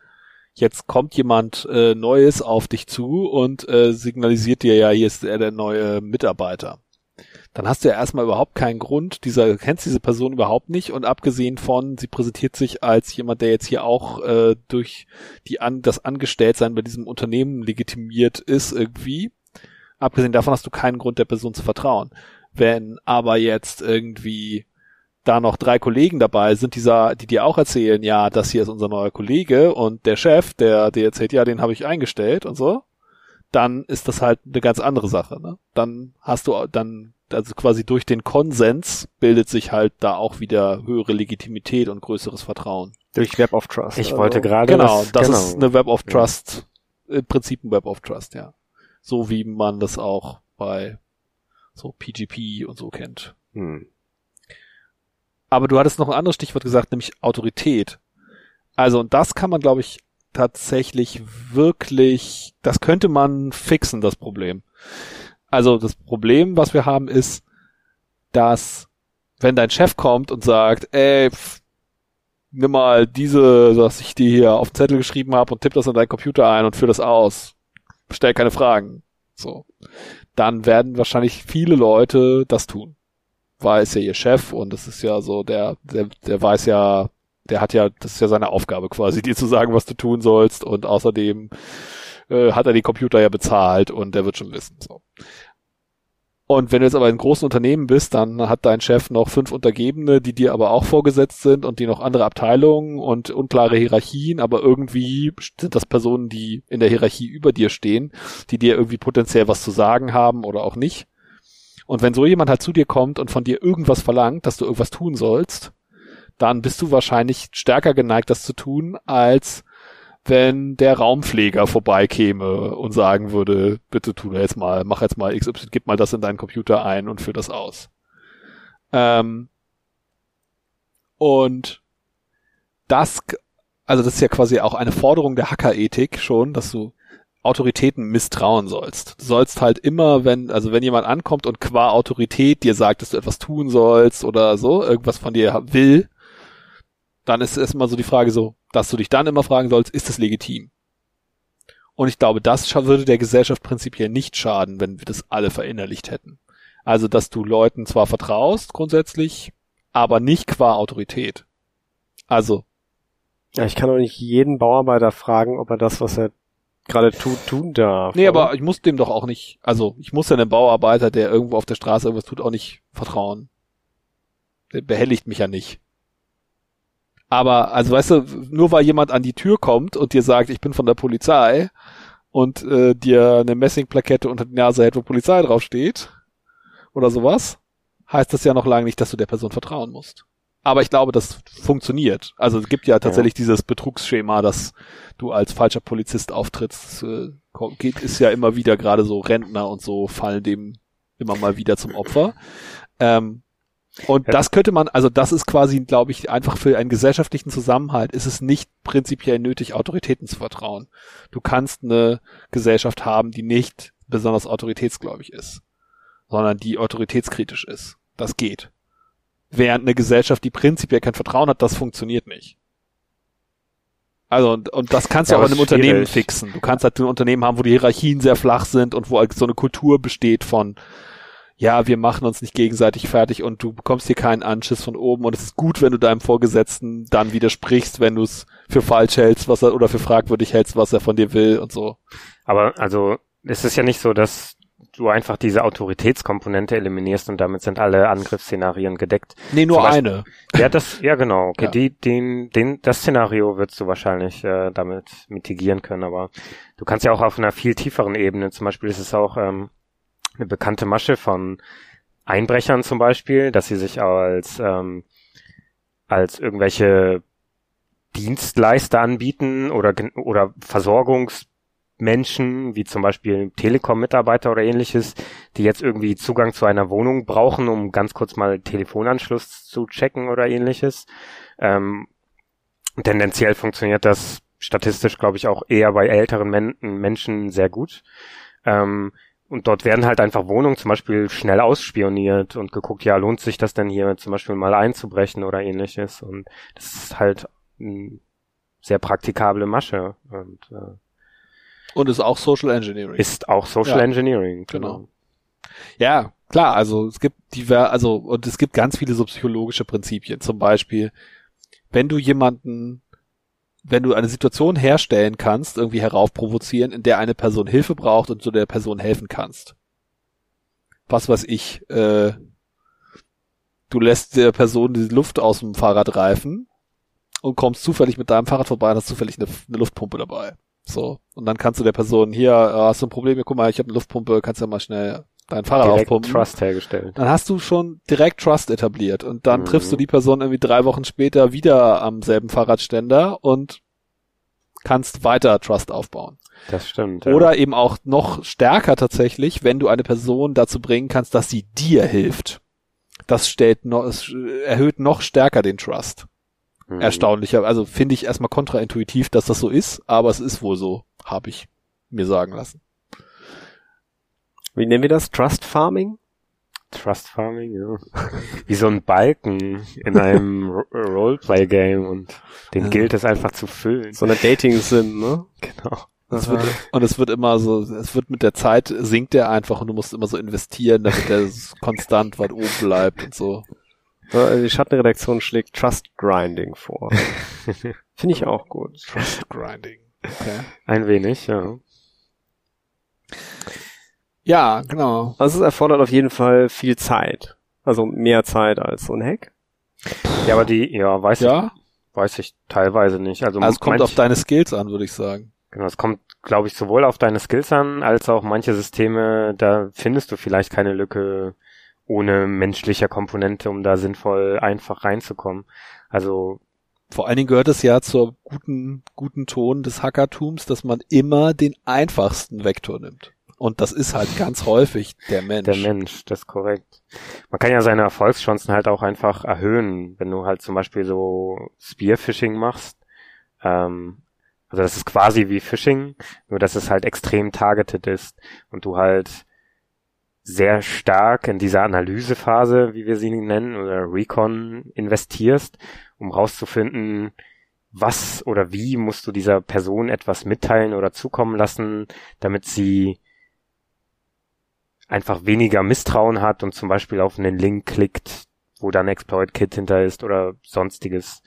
jetzt kommt jemand äh, Neues auf dich zu und äh, signalisiert dir ja, hier ist er der neue Mitarbeiter dann hast du ja erstmal überhaupt keinen Grund, dieser, kennst diese Person überhaupt nicht und abgesehen von, sie präsentiert sich als jemand, der jetzt hier auch äh, durch die an, das Angestelltsein bei diesem Unternehmen legitimiert ist irgendwie. Abgesehen davon hast du keinen Grund, der Person zu vertrauen. Wenn aber jetzt irgendwie da noch drei Kollegen dabei sind, dieser, die dir auch erzählen, ja, das hier ist unser neuer Kollege und der Chef, der dir erzählt, ja, den habe ich eingestellt und so, dann ist das halt eine ganz andere Sache. Ne? Dann hast du dann, also quasi durch den Konsens bildet sich halt da auch wieder höhere Legitimität und größeres Vertrauen. Durch Web of Trust. Ich also, wollte gerade. Genau, das, das genau. ist eine Web of Trust, ja. im Prinzip ein Web of Trust, ja. So wie man das auch bei so PGP und so kennt. Hm. Aber du hattest noch ein anderes Stichwort gesagt, nämlich Autorität. Also, und das kann man, glaube ich, tatsächlich wirklich, das könnte man fixen, das Problem. Also, das Problem, was wir haben, ist, dass, wenn dein Chef kommt und sagt, ey, nimm mal diese, was ich dir hier auf Zettel geschrieben habe und tipp das in deinen Computer ein und führ das aus. Stell keine Fragen. So. Dann werden wahrscheinlich viele Leute das tun war ist ja ihr Chef und das ist ja so, der, der, der weiß ja, der hat ja, das ist ja seine Aufgabe quasi, dir zu sagen, was du tun sollst und außerdem äh, hat er die Computer ja bezahlt und der wird schon wissen. So. Und wenn du jetzt aber in großen Unternehmen bist, dann hat dein Chef noch fünf Untergebene, die dir aber auch vorgesetzt sind und die noch andere Abteilungen und unklare Hierarchien, aber irgendwie sind das Personen, die in der Hierarchie über dir stehen, die dir irgendwie potenziell was zu sagen haben oder auch nicht. Und wenn so jemand halt zu dir kommt und von dir irgendwas verlangt, dass du irgendwas tun sollst, dann bist du wahrscheinlich stärker geneigt, das zu tun, als wenn der Raumpfleger vorbeikäme und sagen würde, bitte tu jetzt mal, mach jetzt mal XY, gib mal das in deinen Computer ein und führ das aus. Ähm, und das, also das ist ja quasi auch eine Forderung der Hackerethik schon, dass du Autoritäten misstrauen sollst. Du sollst halt immer, wenn, also wenn jemand ankommt und qua Autorität dir sagt, dass du etwas tun sollst oder so, irgendwas von dir will, dann ist erstmal so die Frage so, dass du dich dann immer fragen sollst, ist es legitim? Und ich glaube, das würde der Gesellschaft prinzipiell nicht schaden, wenn wir das alle verinnerlicht hätten. Also, dass du Leuten zwar vertraust, grundsätzlich, aber nicht qua Autorität. Also. Ja, ich kann auch nicht jeden Bauarbeiter fragen, ob er das, was er gerade tu, tun darf. Nee, oder? aber ich muss dem doch auch nicht, also ich muss ja einem Bauarbeiter, der irgendwo auf der Straße irgendwas tut, auch nicht vertrauen. Der behelligt mich ja nicht. Aber, also weißt du, nur weil jemand an die Tür kommt und dir sagt, ich bin von der Polizei und äh, dir eine Messingplakette unter die Nase hält, wo Polizei draufsteht oder sowas, heißt das ja noch lange nicht, dass du der Person vertrauen musst. Aber ich glaube, das funktioniert. Also es gibt ja tatsächlich ja. dieses Betrugsschema, dass du als falscher Polizist auftrittst. Äh, geht, ist ja immer wieder gerade so Rentner und so fallen dem immer mal wieder zum Opfer. Ähm, und ja. das könnte man, also das ist quasi, glaube ich, einfach für einen gesellschaftlichen Zusammenhalt ist es nicht prinzipiell nötig, Autoritäten zu vertrauen. Du kannst eine Gesellschaft haben, die nicht besonders autoritätsgläubig ist, sondern die autoritätskritisch ist. Das geht. Während eine Gesellschaft, die prinzipiell kein Vertrauen hat, das funktioniert nicht. Also, und, und das kannst du ja, auch in einem Unternehmen fixen. Du kannst halt ein Unternehmen haben, wo die Hierarchien sehr flach sind und wo halt so eine Kultur besteht von, ja, wir machen uns nicht gegenseitig fertig und du bekommst hier keinen Anschiss von oben und es ist gut, wenn du deinem Vorgesetzten dann widersprichst, wenn du es für falsch hältst, was er oder für fragwürdig hältst, was er von dir will und so. Aber also es ist ja nicht so, dass du einfach diese Autoritätskomponente eliminierst und damit sind alle Angriffsszenarien gedeckt. Nee, nur Beispiel, eine. Ja, das, ja genau. Okay, ja. Die, den, den, das Szenario würdest du wahrscheinlich äh, damit mitigieren können, aber du kannst ja auch auf einer viel tieferen Ebene, zum Beispiel ist es auch ähm, eine bekannte Masche von Einbrechern zum Beispiel, dass sie sich als ähm, als irgendwelche Dienstleister anbieten oder oder Versorgungs Menschen, wie zum Beispiel Telekom-Mitarbeiter oder ähnliches, die jetzt irgendwie Zugang zu einer Wohnung brauchen, um ganz kurz mal Telefonanschluss zu checken oder ähnliches. Ähm, tendenziell funktioniert das statistisch, glaube ich, auch eher bei älteren Men Menschen sehr gut. Ähm, und dort werden halt einfach Wohnungen zum Beispiel schnell ausspioniert und geguckt, ja, lohnt sich das denn hier zum Beispiel mal einzubrechen oder ähnliches. Und das ist halt eine sehr praktikable Masche. Und äh, und ist auch Social Engineering. Ist auch Social ja. Engineering, genau. genau. Ja, klar, also es gibt die, also, und es gibt ganz viele so psychologische Prinzipien. Zum Beispiel, wenn du jemanden, wenn du eine Situation herstellen kannst, irgendwie heraufprovozieren, in der eine Person Hilfe braucht und du der Person helfen kannst. Was weiß ich, äh, du lässt der Person die Luft aus dem Fahrradreifen und kommst zufällig mit deinem Fahrrad vorbei und hast zufällig eine, eine Luftpumpe dabei. So. Und dann kannst du der Person hier, äh, hast du ein Problem, guck mal, ich habe eine Luftpumpe, kannst ja mal schnell dein Fahrrad direkt aufpumpen. Trust hergestellt. Dann hast du schon direkt Trust etabliert und dann mhm. triffst du die Person irgendwie drei Wochen später wieder am selben Fahrradständer und kannst weiter Trust aufbauen. Das stimmt. Ja. Oder eben auch noch stärker tatsächlich, wenn du eine Person dazu bringen kannst, dass sie dir hilft. Das stellt noch, es erhöht noch stärker den Trust. Mhm. Erstaunlicher, also finde ich erstmal kontraintuitiv, dass das so ist, aber es ist wohl so, habe ich mir sagen lassen. Wie nennen wir das? Trust Farming? Trust Farming, ja. Wie so ein Balken in einem Roleplay-Game und den ja. gilt es einfach zu füllen. So eine Dating-Sim, ne? Genau. Es wird, und es wird immer so, es wird mit der Zeit sinkt er einfach und du musst immer so investieren, damit er konstant weit oben bleibt und so. Die Schattenredaktion schlägt Trust Grinding vor. Finde ich auch gut. Trust Grinding. Okay. Ein wenig, ja. Ja, genau. Also es erfordert auf jeden Fall viel Zeit. Also mehr Zeit als so ein Hack. Ja, aber die, ja, weiß ja? ich, weiß ich teilweise nicht. Also, also es kommt auf deine Skills an, würde ich sagen. Genau, es kommt, glaube ich, sowohl auf deine Skills an, als auch manche Systeme, da findest du vielleicht keine Lücke ohne menschlicher Komponente, um da sinnvoll einfach reinzukommen. Also vor allen Dingen gehört es ja zur guten, guten Ton des Hackertums, dass man immer den einfachsten Vektor nimmt. Und das ist halt ganz häufig der Mensch. Der Mensch, das ist korrekt. Man kann ja seine Erfolgschancen halt auch einfach erhöhen, wenn du halt zum Beispiel so Spearfishing machst. Ähm, also das ist quasi wie Phishing, nur dass es halt extrem targeted ist und du halt sehr stark in dieser Analysephase, wie wir sie nennen, oder Recon investierst, um rauszufinden, was oder wie musst du dieser Person etwas mitteilen oder zukommen lassen, damit sie einfach weniger Misstrauen hat und zum Beispiel auf einen Link klickt, wo dann Exploit-Kit hinter ist oder sonstiges.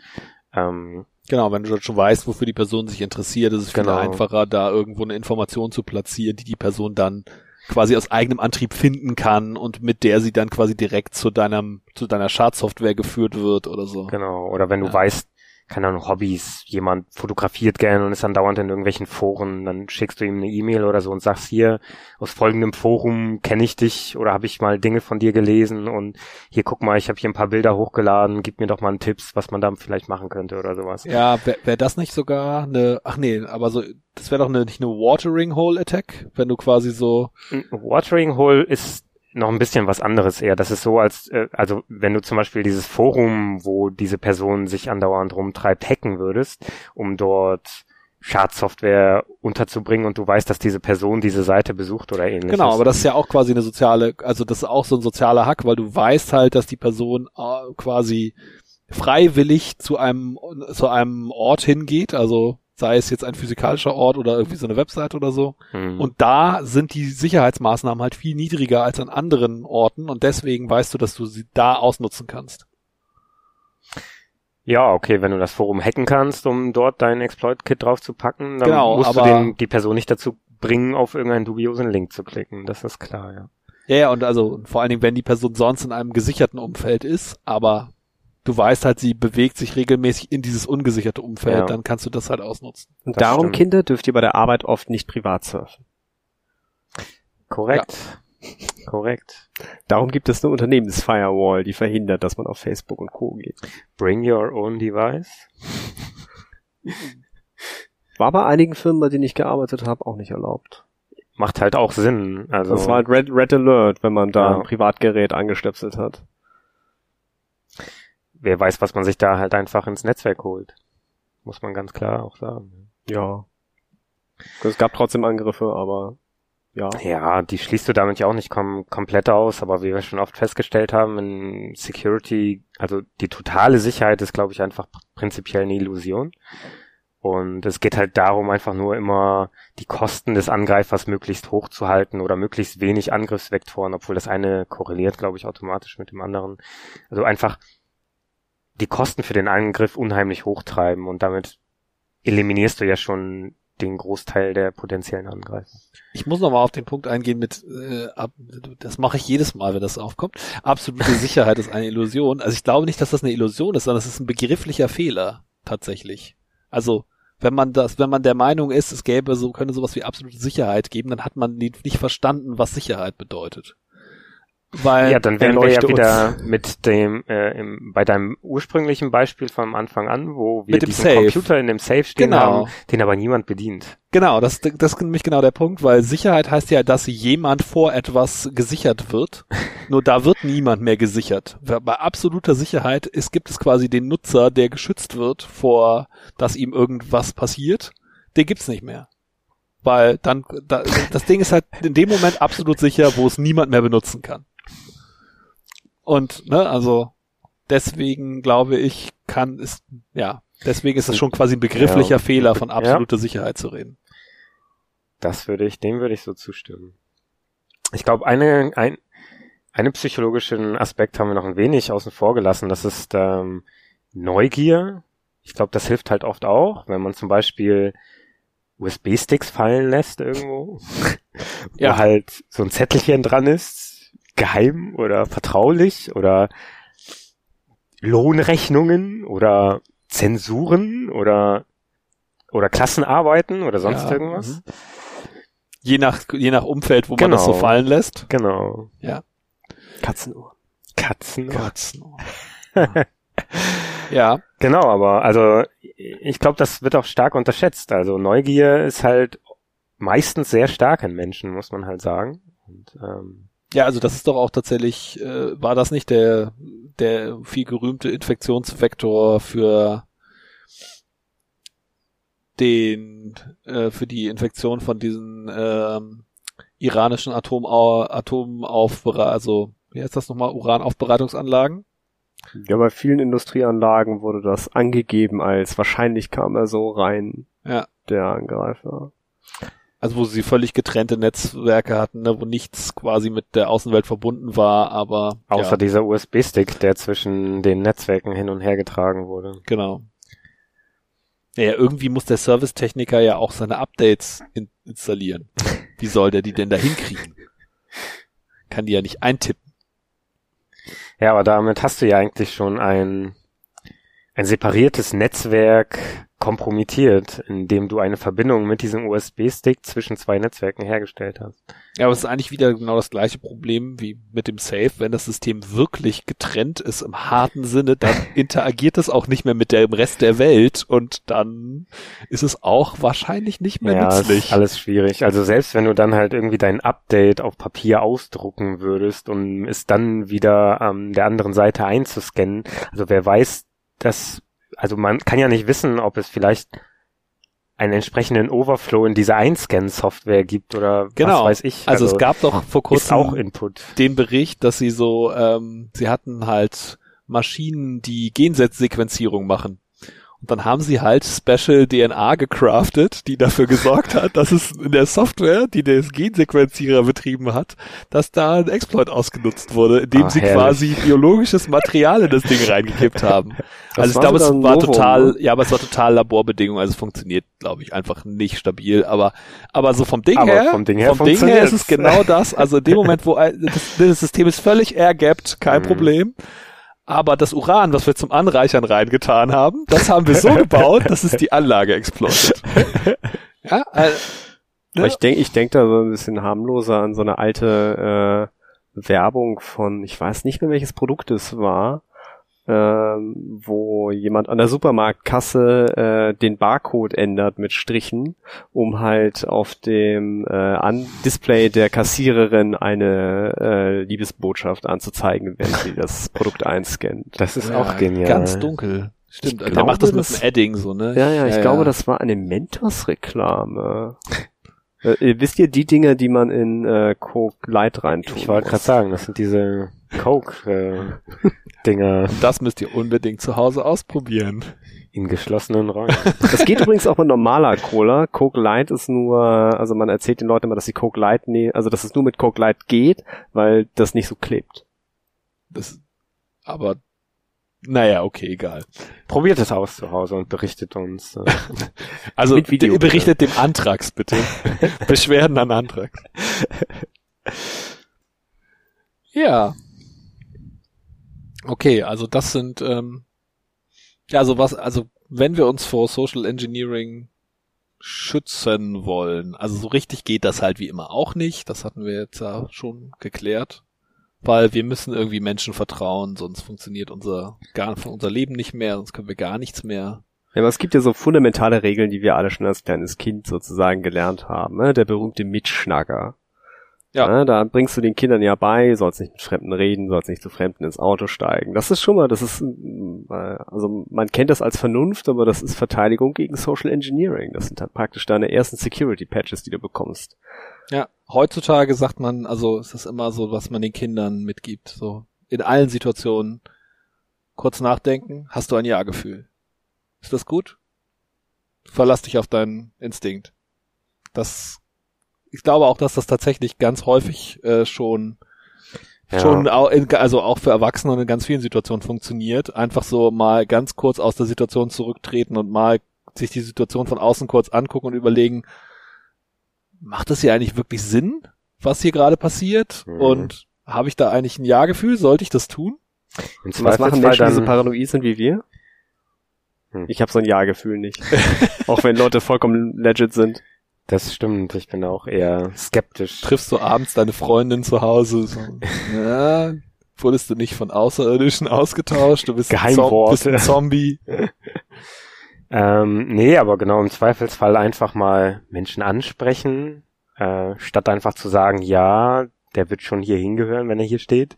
Ähm, genau, wenn du schon weißt, wofür die Person sich interessiert, ist es viel genau. einfacher, da irgendwo eine Information zu platzieren, die die Person dann quasi aus eigenem Antrieb finden kann und mit der sie dann quasi direkt zu deinem, zu deiner Schadsoftware geführt wird oder so. Genau. Oder wenn du ja. weißt, keine Ahnung, Hobbys, jemand fotografiert gerne und ist dann dauernd in irgendwelchen Foren, dann schickst du ihm eine E-Mail oder so und sagst hier, aus folgendem Forum kenne ich dich oder habe ich mal Dinge von dir gelesen und hier guck mal, ich habe hier ein paar Bilder hochgeladen, gib mir doch mal einen Tipps, was man da vielleicht machen könnte oder sowas. Ja, wäre wär das nicht sogar eine, ach nee, aber so, das wäre doch eine, nicht eine Watering Hole Attack, wenn du quasi so. Watering Hole ist noch ein bisschen was anderes eher. Das ist so, als, äh, also wenn du zum Beispiel dieses Forum, wo diese Person sich andauernd rumtreibt, hacken würdest, um dort Schadsoftware unterzubringen und du weißt, dass diese Person diese Seite besucht oder ähnliches. Genau, aber das ist ja auch quasi eine soziale, also das ist auch so ein sozialer Hack, weil du weißt halt, dass die Person äh, quasi freiwillig zu einem zu einem Ort hingeht, also sei es jetzt ein physikalischer Ort oder irgendwie so eine Website oder so. Mhm. Und da sind die Sicherheitsmaßnahmen halt viel niedriger als an anderen Orten und deswegen weißt du, dass du sie da ausnutzen kannst. Ja, okay, wenn du das Forum hacken kannst, um dort dein Exploit-Kit drauf zu packen, dann genau, musst du den, die Person nicht dazu bringen, auf irgendeinen dubiosen Link zu klicken. Das ist klar, ja. Ja, ja, und also vor allen Dingen, wenn die Person sonst in einem gesicherten Umfeld ist, aber du weißt halt, sie bewegt sich regelmäßig in dieses ungesicherte Umfeld, ja. dann kannst du das halt ausnutzen. Und das darum, stimmt. Kinder, dürft ihr bei der Arbeit oft nicht privat surfen. Korrekt. Ja. Korrekt. Darum gibt es eine Unternehmensfirewall, die verhindert, dass man auf Facebook und Co. geht. Bring your own device. War bei einigen Firmen, bei denen ich gearbeitet habe, auch nicht erlaubt. Macht halt auch Sinn. Also das war halt Red, Red Alert, wenn man da ja. ein Privatgerät angestöpselt hat wer weiß, was man sich da halt einfach ins Netzwerk holt. Muss man ganz klar auch sagen. Ja. Es gab trotzdem Angriffe, aber ja. Ja, die schließt du damit ja auch nicht kom komplett aus, aber wie wir schon oft festgestellt haben, in Security, also die totale Sicherheit ist, glaube ich, einfach prinzipiell eine Illusion. Und es geht halt darum, einfach nur immer die Kosten des Angreifers möglichst hoch zu halten oder möglichst wenig Angriffsvektoren, obwohl das eine korreliert, glaube ich, automatisch mit dem anderen. Also einfach die Kosten für den Angriff unheimlich hochtreiben und damit eliminierst du ja schon den Großteil der potenziellen Angreifer. Ich muss nochmal auf den Punkt eingehen mit, äh, das mache ich jedes Mal, wenn das aufkommt. Absolute Sicherheit ist eine Illusion. Also ich glaube nicht, dass das eine Illusion ist, sondern es ist ein begrifflicher Fehler tatsächlich. Also wenn man das, wenn man der Meinung ist, es gäbe so, könnte sowas wie absolute Sicherheit geben, dann hat man nicht verstanden, was Sicherheit bedeutet. Weil ja, dann wären wir ja wieder mit dem äh, im, bei deinem ursprünglichen Beispiel vom Anfang an, wo wir diesen Safe. Computer in dem Safe stehen genau. haben, den aber niemand bedient. Genau, das, das ist nämlich genau der Punkt, weil Sicherheit heißt ja, dass jemand vor etwas gesichert wird. Nur da wird niemand mehr gesichert. Bei absoluter Sicherheit ist, gibt es quasi den Nutzer, der geschützt wird vor, dass ihm irgendwas passiert. Den gibt's nicht mehr weil dann da, das Ding ist halt in dem Moment absolut sicher, wo es niemand mehr benutzen kann. Und, ne, also deswegen glaube ich, kann es, ja, deswegen ist es schon quasi ein begrifflicher ja. Fehler, von absoluter ja. Sicherheit zu reden. Das würde ich, dem würde ich so zustimmen. Ich glaube, eine, ein, einen psychologischen Aspekt haben wir noch ein wenig außen vor gelassen. Das ist ähm, Neugier. Ich glaube, das hilft halt oft auch, wenn man zum Beispiel USB-Sticks fallen lässt irgendwo, ja. wo halt so ein Zettelchen dran ist, geheim oder vertraulich oder Lohnrechnungen oder Zensuren oder oder Klassenarbeiten oder sonst ja, irgendwas. Mhm. Je nach je nach Umfeld, wo genau. man das so genau. fallen lässt. Genau. Ja. Katzenohr. Katzenohr. Katzenohr. ja. Genau, aber also ich glaube, das wird auch stark unterschätzt. Also Neugier ist halt meistens sehr stark in Menschen, muss man halt sagen. Und, ähm, ja, also das ist doch auch tatsächlich, äh, war das nicht der, der viel gerühmte Infektionsvektor für den, äh, für die Infektion von diesen ähm, iranischen Atomau Atomaufbereitungen, also wie heißt das nochmal, Uranaufbereitungsanlagen? Ja, bei vielen Industrieanlagen wurde das angegeben als wahrscheinlich kam er so rein, ja. der Angreifer also wo sie völlig getrennte Netzwerke hatten, ne, wo nichts quasi mit der Außenwelt verbunden war, aber außer ja. dieser USB-Stick, der zwischen den Netzwerken hin und her getragen wurde. Genau. Naja, irgendwie muss der Servicetechniker ja auch seine Updates in installieren. Wie soll der die denn da hinkriegen? Kann die ja nicht eintippen. Ja, aber damit hast du ja eigentlich schon ein, ein separiertes Netzwerk kompromittiert, indem du eine Verbindung mit diesem USB-Stick zwischen zwei Netzwerken hergestellt hast. Ja, aber es ist eigentlich wieder genau das gleiche Problem wie mit dem Safe. Wenn das System wirklich getrennt ist im harten Sinne, dann interagiert es auch nicht mehr mit dem Rest der Welt und dann ist es auch wahrscheinlich nicht mehr ja, nützlich. Ist alles schwierig. Also selbst wenn du dann halt irgendwie dein Update auf Papier ausdrucken würdest und es dann wieder an ähm, der anderen Seite einzuscannen, also wer weiß, dass also man kann ja nicht wissen, ob es vielleicht einen entsprechenden Overflow in dieser Einscan-Software gibt oder genau. was weiß ich. Also, also es gab doch vor kurzem auch Input. den Bericht, dass sie so, ähm, sie hatten halt Maschinen, die Gensetzsequenzierung machen. Und dann haben sie halt Special DNA gecraftet, die dafür gesorgt hat, dass es in der Software, die den Gensequenzierer betrieben hat, dass da ein Exploit ausgenutzt wurde, indem ah, sie herrlich. quasi biologisches Material in das Ding reingekippt haben. Das also ich glaube, es war Novum, total, ne? ja, aber es war total Laborbedingung, also es funktioniert, glaube ich, einfach nicht stabil, aber, aber so vom Ding aber her, vom Ding her, vom Ding her ist es genau das, also in dem Moment, wo das, das System ist völlig airgapped, kein mhm. Problem. Aber das Uran, was wir zum Anreichern reingetan haben, das haben wir so gebaut, dass es die Anlage explodiert. ja, also, ne? Ich denke ich denk da so ein bisschen harmloser an so eine alte äh, Werbung von, ich weiß nicht mehr welches Produkt es war, ähm, wo jemand an der Supermarktkasse äh, den Barcode ändert mit Strichen, um halt auf dem äh, an Display der Kassiererin eine äh, Liebesbotschaft anzuzeigen, wenn sie das Produkt einscannt. Das ist ja, auch genial. Ganz dunkel. Stimmt, ich der glaube, macht das mit dem Adding so, ne? Ja, ja, ich ja, glaube, ja. das war eine Mentos-Reklame. äh, wisst ihr die Dinge, die man in äh, Coke Light reintut? Ich wollte gerade sagen, das sind diese Coke äh, Dinger. Das müsst ihr unbedingt zu Hause ausprobieren. In geschlossenen Räumen. Das geht übrigens auch mit normaler Cola. Coke Light ist nur, also man erzählt den Leuten immer, dass sie Coke Light nehmen, also dass es nur mit Coke Light geht, weil das nicht so klebt. Das, aber naja, okay, egal. Probiert es aus zu Hause und berichtet uns. Äh, also Video, berichtet dem Antrags bitte. Beschwerden an Antrags. ja. Okay, also das sind ähm, ja, also was, also wenn wir uns vor Social Engineering schützen wollen, also so richtig geht das halt wie immer auch nicht. Das hatten wir jetzt ja schon geklärt weil wir müssen irgendwie Menschen vertrauen, sonst funktioniert unser, gar, unser Leben nicht mehr, sonst können wir gar nichts mehr. Ja, aber es gibt ja so fundamentale Regeln, die wir alle schon als kleines Kind sozusagen gelernt haben. Ne? Der berühmte Mitschnacker. Ja. ja. Da bringst du den Kindern ja bei, sollst nicht mit Fremden reden, sollst nicht zu Fremden ins Auto steigen. Das ist schon mal, das ist, äh, also man kennt das als Vernunft, aber das ist Verteidigung gegen Social Engineering. Das sind halt praktisch deine ersten Security Patches, die du bekommst. Ja, heutzutage sagt man, also es ist immer so, was man den Kindern mitgibt, so in allen Situationen. Kurz nachdenken, hast du ein Ja-Gefühl. Ist das gut? Verlass dich auf deinen Instinkt. Das, ich glaube auch, dass das tatsächlich ganz häufig äh, schon ja. schon auch in, also auch für Erwachsene in ganz vielen Situationen funktioniert. Einfach so mal ganz kurz aus der Situation zurücktreten und mal sich die Situation von außen kurz angucken und überlegen, macht das hier eigentlich wirklich Sinn, was hier gerade passiert? Mhm. Und habe ich da eigentlich ein Ja-Gefühl? Sollte ich das tun? Und was machen Menschen, die so paranoid sind wie wir? Hm. Ich habe so ein Ja-Gefühl nicht. auch wenn Leute vollkommen legit sind. Das stimmt, ich bin auch eher skeptisch. Triffst du abends deine Freundin zu Hause? So, ja, wurdest du nicht von Außerirdischen ausgetauscht? Du bist. Ein, bist ein Zombie. Ähm, nee, aber genau im Zweifelsfall einfach mal Menschen ansprechen, äh, statt einfach zu sagen, ja, der wird schon hier hingehören, wenn er hier steht.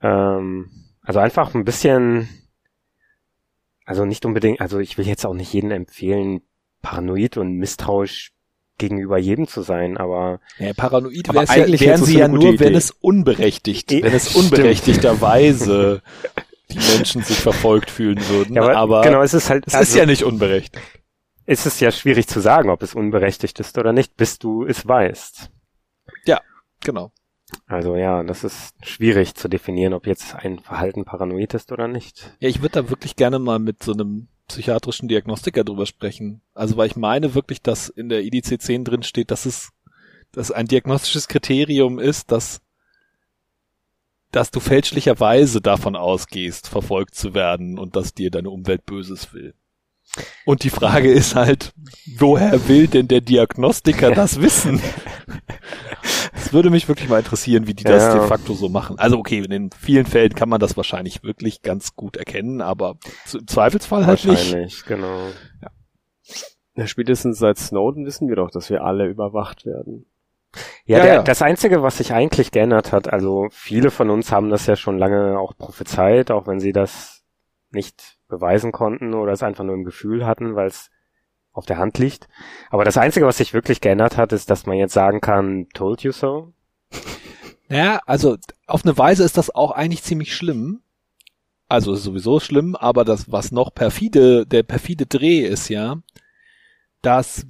Ähm, also einfach ein bisschen, also nicht unbedingt, also ich will jetzt auch nicht jedem empfehlen, paranoid und misstrauisch gegenüber jedem zu sein, aber ja, paranoid aber eigentlich wären sie ja nur, Idee. wenn es unberechtigt, wenn es unberechtigterweise die Menschen sich verfolgt fühlen würden. Ja, aber, aber genau, es ist halt, es also, ist ja nicht unberechtigt. Es ist ja schwierig zu sagen, ob es unberechtigt ist oder nicht, bis du es weißt. Ja, genau. Also ja, das ist schwierig zu definieren, ob jetzt ein Verhalten paranoid ist oder nicht. Ja, ich würde da wirklich gerne mal mit so einem psychiatrischen Diagnostiker drüber sprechen. Also weil ich meine wirklich, dass in der IDC 10 drin steht, dass es dass ein diagnostisches Kriterium ist, dass dass du fälschlicherweise davon ausgehst, verfolgt zu werden und dass dir deine Umwelt Böses will. Und die Frage ist halt, woher will denn der Diagnostiker das wissen? Es würde mich wirklich mal interessieren, wie die das ja. de facto so machen. Also okay, in den vielen Fällen kann man das wahrscheinlich wirklich ganz gut erkennen, aber im Zweifelsfall halt nicht. Wahrscheinlich, genau. Ja. ja. Spätestens seit Snowden wissen wir doch, dass wir alle überwacht werden. Ja, ja, der, ja, das Einzige, was sich eigentlich geändert hat, also viele von uns haben das ja schon lange auch prophezeit, auch wenn sie das nicht beweisen konnten oder es einfach nur im Gefühl hatten, weil es auf der Hand liegt. Aber das Einzige, was sich wirklich geändert hat, ist, dass man jetzt sagen kann, told you so. Ja, also auf eine Weise ist das auch eigentlich ziemlich schlimm. Also sowieso schlimm, aber das, was noch perfide, der perfide Dreh ist ja, dass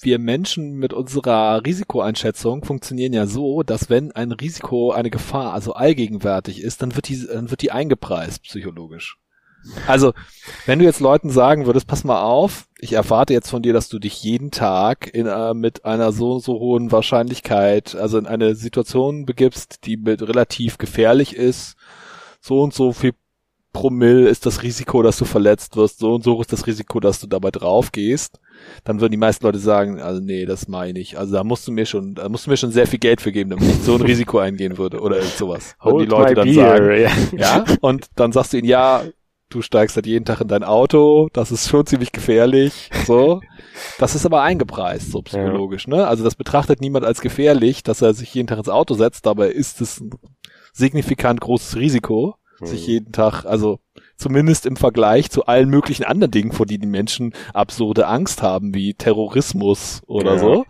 wir Menschen mit unserer Risikoeinschätzung funktionieren ja so, dass wenn ein Risiko, eine Gefahr also allgegenwärtig ist, dann wird die, dann wird die eingepreist psychologisch. Also, wenn du jetzt Leuten sagen würdest, pass mal auf, ich erwarte jetzt von dir, dass du dich jeden Tag in, äh, mit einer so so hohen Wahrscheinlichkeit, also in eine Situation begibst, die mit relativ gefährlich ist, so und so viel Promille ist das Risiko, dass du verletzt wirst, so und so ist das Risiko, dass du dabei drauf gehst dann würden die meisten Leute sagen, also nee, das meine ich. Also da musst du mir schon, da musst du mir schon sehr viel Geld für geben, damit ich so ein Risiko eingehen würde oder sowas. Würden die Leute dann beer, sagen. Yeah. Ja, und dann sagst du ihnen, ja, du steigst halt jeden Tag in dein Auto, das ist schon ziemlich gefährlich, so. Das ist aber eingepreist, so psychologisch, ja. ne? Also das betrachtet niemand als gefährlich, dass er sich jeden Tag ins Auto setzt, dabei ist es ein signifikant großes Risiko, hm. sich jeden Tag, also zumindest im Vergleich zu allen möglichen anderen Dingen, vor denen die Menschen absurde Angst haben, wie Terrorismus oder ja. so,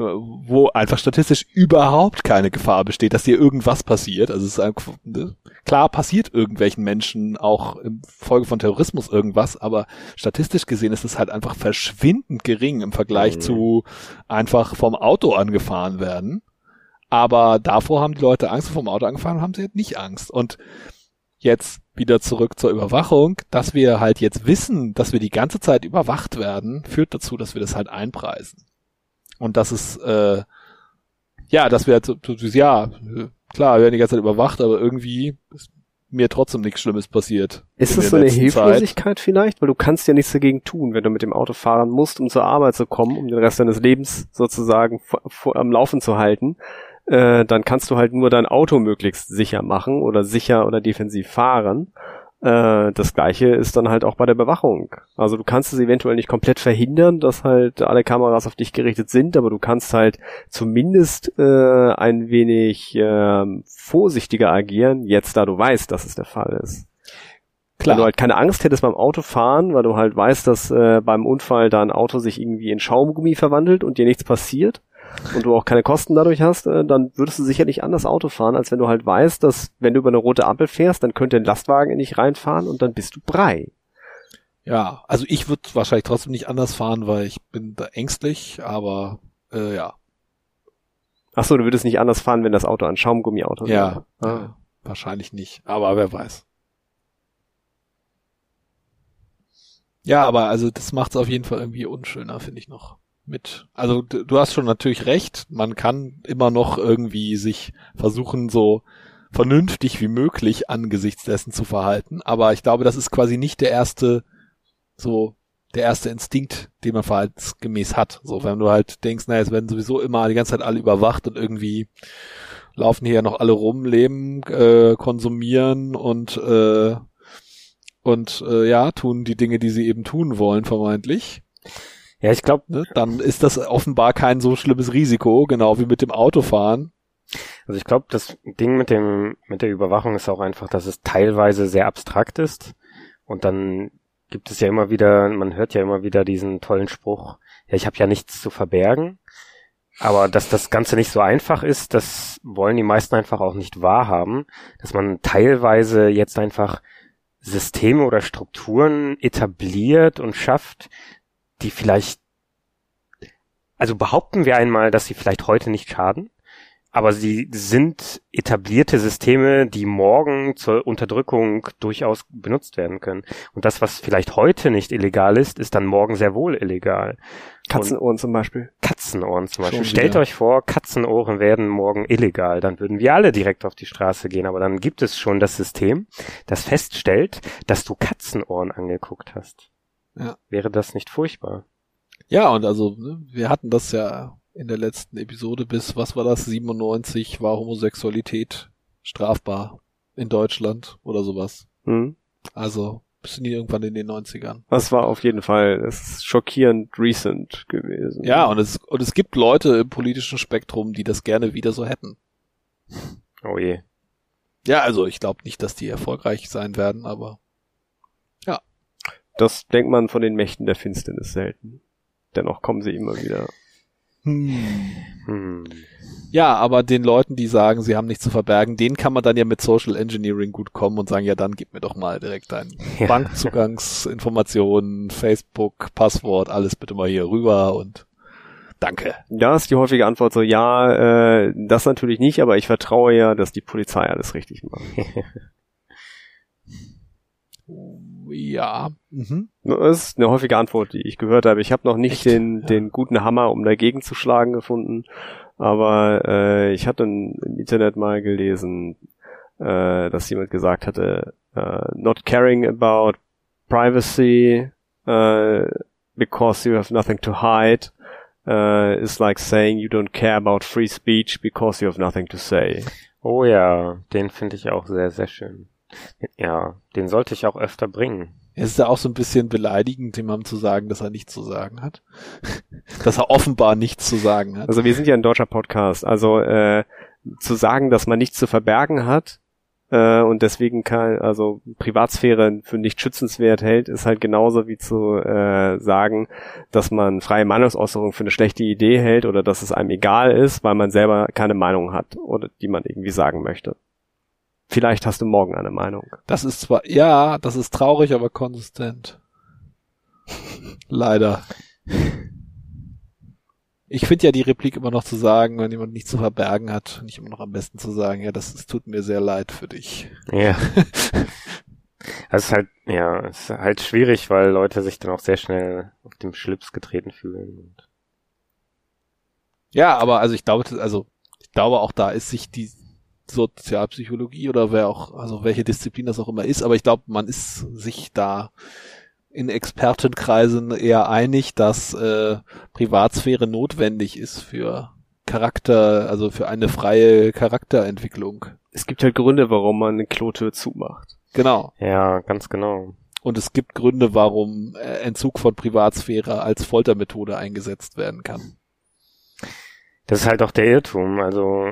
wo einfach statistisch überhaupt keine Gefahr besteht, dass hier irgendwas passiert. Also es ist einfach, ne, klar passiert irgendwelchen Menschen auch im Folge von Terrorismus irgendwas, aber statistisch gesehen ist es halt einfach verschwindend gering im Vergleich mhm. zu einfach vom Auto angefahren werden. Aber davor haben die Leute Angst, vom Auto angefahren haben sie halt nicht Angst. Und jetzt wieder zurück zur Überwachung, dass wir halt jetzt wissen, dass wir die ganze Zeit überwacht werden, führt dazu, dass wir das halt einpreisen. Und das ist, äh, ja, dass wir halt so, ja, klar, wir werden die ganze Zeit überwacht, aber irgendwie ist mir trotzdem nichts Schlimmes passiert. Ist es so eine Hilflosigkeit Zeit. vielleicht? Weil du kannst ja nichts dagegen tun, wenn du mit dem Auto fahren musst, um zur Arbeit zu kommen, um den Rest deines Lebens sozusagen vor, vor, am Laufen zu halten. Äh, dann kannst du halt nur dein Auto möglichst sicher machen oder sicher oder defensiv fahren. Äh, das gleiche ist dann halt auch bei der Bewachung. Also du kannst es eventuell nicht komplett verhindern, dass halt alle Kameras auf dich gerichtet sind, aber du kannst halt zumindest äh, ein wenig äh, vorsichtiger agieren, jetzt da du weißt, dass es der Fall ist. Klar. Wenn du halt keine Angst hättest beim Autofahren, weil du halt weißt, dass äh, beim Unfall dein Auto sich irgendwie in Schaumgummi verwandelt und dir nichts passiert, und du auch keine Kosten dadurch hast, äh, dann würdest du sicherlich anders Auto fahren, als wenn du halt weißt, dass wenn du über eine rote Ampel fährst, dann könnte ein Lastwagen in dich reinfahren und dann bist du brei. Ja, also ich würde wahrscheinlich trotzdem nicht anders fahren, weil ich bin da ängstlich, aber äh, ja. Ach so, du würdest nicht anders fahren, wenn das Auto ein Schaumgummiauto wäre. Ja, ah. wahrscheinlich nicht, aber wer weiß. Ja, aber also das macht es auf jeden Fall irgendwie unschöner, finde ich noch mit, also du hast schon natürlich recht, man kann immer noch irgendwie sich versuchen, so vernünftig wie möglich angesichts dessen zu verhalten, aber ich glaube, das ist quasi nicht der erste, so, der erste Instinkt, den man verhaltensgemäß hat. So, wenn du halt denkst, naja, es werden sowieso immer die ganze Zeit alle überwacht und irgendwie laufen hier noch alle rum, leben, äh, konsumieren und äh, und äh, ja, tun die Dinge, die sie eben tun wollen, vermeintlich ja, ich glaube, ne, dann ist das offenbar kein so schlimmes Risiko, genau wie mit dem Autofahren. Also ich glaube, das Ding mit dem mit der Überwachung ist auch einfach, dass es teilweise sehr abstrakt ist und dann gibt es ja immer wieder, man hört ja immer wieder diesen tollen Spruch, ja, ich habe ja nichts zu verbergen. Aber dass das Ganze nicht so einfach ist, das wollen die meisten einfach auch nicht wahrhaben, dass man teilweise jetzt einfach Systeme oder Strukturen etabliert und schafft, die vielleicht, also behaupten wir einmal, dass sie vielleicht heute nicht schaden, aber sie sind etablierte Systeme, die morgen zur Unterdrückung durchaus benutzt werden können. Und das, was vielleicht heute nicht illegal ist, ist dann morgen sehr wohl illegal. Katzenohren Und zum Beispiel. Katzenohren zum Beispiel. Stellt euch vor, Katzenohren werden morgen illegal. Dann würden wir alle direkt auf die Straße gehen. Aber dann gibt es schon das System, das feststellt, dass du Katzenohren angeguckt hast. Ja. Wäre das nicht furchtbar? Ja, und also, ne, wir hatten das ja in der letzten Episode bis, was war das, 97 war Homosexualität strafbar in Deutschland oder sowas. Mhm. Also, bis in irgendwann in den 90ern. Das war auf jeden Fall, es ist schockierend recent gewesen. Ja, und es, und es gibt Leute im politischen Spektrum, die das gerne wieder so hätten. Oh je. Ja, also ich glaube nicht, dass die erfolgreich sein werden, aber das denkt man von den Mächten der Finsternis selten. Dennoch kommen sie immer wieder. Hm. Hm. Ja, aber den Leuten, die sagen, sie haben nichts zu verbergen, denen kann man dann ja mit Social Engineering gut kommen und sagen, ja, dann gib mir doch mal direkt deine ja. Bankzugangsinformationen, Facebook, Passwort, alles bitte mal hier rüber und danke. Ja, ist die häufige Antwort so, ja, äh, das natürlich nicht, aber ich vertraue ja, dass die Polizei alles richtig macht. Ja. Mhm. Das ist eine häufige Antwort, die ich gehört habe. Ich habe noch nicht den, ja. den guten Hammer, um dagegen zu schlagen, gefunden. Aber äh, ich hatte im Internet mal gelesen, äh, dass jemand gesagt hatte, uh, not caring about privacy uh, because you have nothing to hide uh, is like saying you don't care about free speech because you have nothing to say. Oh ja, den finde ich auch sehr, sehr schön. Ja, den sollte ich auch öfter bringen. Es ist ja auch so ein bisschen beleidigend, jemandem zu sagen, dass er nichts zu sagen hat. dass er offenbar nichts zu sagen hat. Also wir sind ja ein deutscher Podcast. Also äh, zu sagen, dass man nichts zu verbergen hat äh, und deswegen kann, also Privatsphäre für nicht schützenswert hält, ist halt genauso wie zu äh, sagen, dass man freie Meinungsäußerung für eine schlechte Idee hält oder dass es einem egal ist, weil man selber keine Meinung hat oder die man irgendwie sagen möchte. Vielleicht hast du morgen eine Meinung. Das ist zwar, ja, das ist traurig, aber konsistent. Leider. Ich finde ja die Replik immer noch zu sagen, wenn jemand nichts zu verbergen hat, nicht immer noch am besten zu sagen, ja, das, das tut mir sehr leid für dich. Ja. Es ist halt, ja, es ist halt schwierig, weil Leute sich dann auch sehr schnell auf dem Schlips getreten fühlen. Ja, aber also ich glaube, also ich glaube auch da ist sich die Sozialpsychologie oder wer auch, also welche Disziplin das auch immer ist, aber ich glaube, man ist sich da in Expertenkreisen eher einig, dass äh, Privatsphäre notwendig ist für Charakter, also für eine freie Charakterentwicklung. Es gibt halt Gründe, warum man eine Klotür zumacht. Genau. Ja, ganz genau. Und es gibt Gründe, warum äh, Entzug von Privatsphäre als Foltermethode eingesetzt werden kann. Das ist halt auch der Irrtum. Also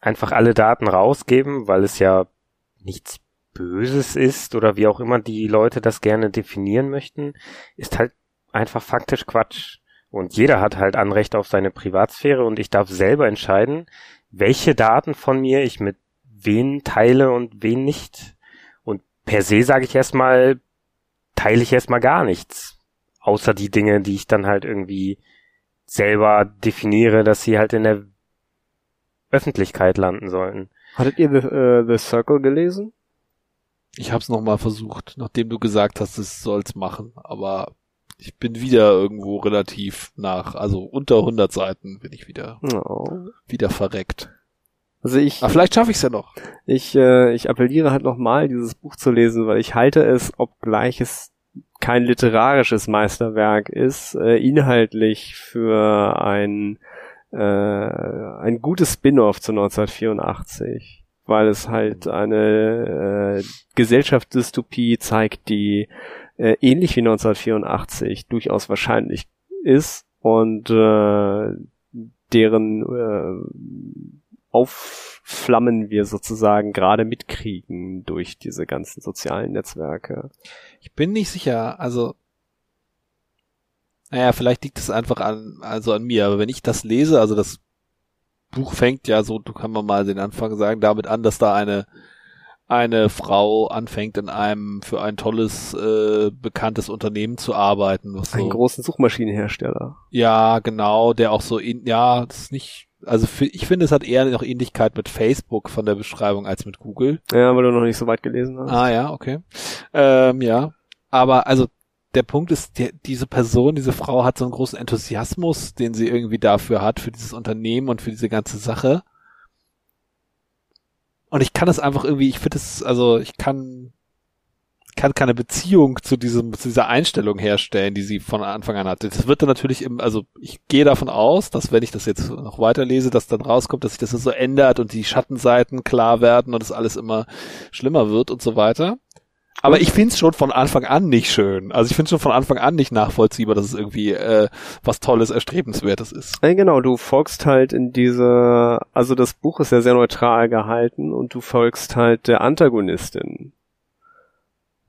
einfach alle Daten rausgeben, weil es ja nichts Böses ist oder wie auch immer die Leute das gerne definieren möchten, ist halt einfach faktisch Quatsch. Und jeder hat halt Anrecht auf seine Privatsphäre und ich darf selber entscheiden, welche Daten von mir ich mit wen teile und wen nicht. Und per se sage ich erstmal, teile ich erstmal gar nichts. Außer die Dinge, die ich dann halt irgendwie selber definiere, dass sie halt in der Öffentlichkeit landen sollten. Hattet ihr The, uh, The Circle gelesen? Ich hab's nochmal versucht, nachdem du gesagt hast, es soll's machen, aber ich bin wieder irgendwo relativ nach, also unter 100 Seiten bin ich wieder, oh. wieder verreckt. Also ich. Aber vielleicht schaffe ich es ja noch. Ich, äh, ich appelliere halt nochmal, dieses Buch zu lesen, weil ich halte es, obgleich es kein literarisches Meisterwerk ist, äh, inhaltlich für ein, äh, ein gutes Spin-off zu 1984, weil es halt eine äh, Gesellschaftsdystopie zeigt, die äh, ähnlich wie 1984 durchaus wahrscheinlich ist und äh, deren äh, Aufflammen wir sozusagen gerade mitkriegen durch diese ganzen sozialen Netzwerke. Ich bin nicht sicher, also naja, vielleicht liegt es einfach an, also an mir, aber wenn ich das lese, also das Buch fängt ja so, du kann man mal den Anfang sagen, damit an, dass da eine eine Frau anfängt in einem für ein tolles äh, bekanntes Unternehmen zu arbeiten, was einen so, großen Suchmaschinenhersteller. Ja, genau, der auch so in, ja, das ist nicht also für, ich finde, es hat eher noch Ähnlichkeit mit Facebook von der Beschreibung als mit Google. Ja, weil du noch nicht so weit gelesen hast. Ah ja, okay. Ähm, ja, aber also der Punkt ist, die, diese Person, diese Frau hat so einen großen Enthusiasmus, den sie irgendwie dafür hat, für dieses Unternehmen und für diese ganze Sache. Und ich kann es einfach irgendwie, ich finde es, also ich kann kann keine Beziehung zu diesem, zu dieser Einstellung herstellen, die sie von Anfang an hatte. Das wird dann natürlich im, also ich gehe davon aus, dass wenn ich das jetzt noch weiterlese, dass dann rauskommt, dass sich das so ändert und die Schattenseiten klar werden und es alles immer schlimmer wird und so weiter. Aber ich finde es schon von Anfang an nicht schön. Also ich finde schon von Anfang an nicht nachvollziehbar, dass es irgendwie äh, was Tolles, Erstrebenswertes ist. Ja, genau, du folgst halt in diese, also das Buch ist ja sehr neutral gehalten und du folgst halt der Antagonistin.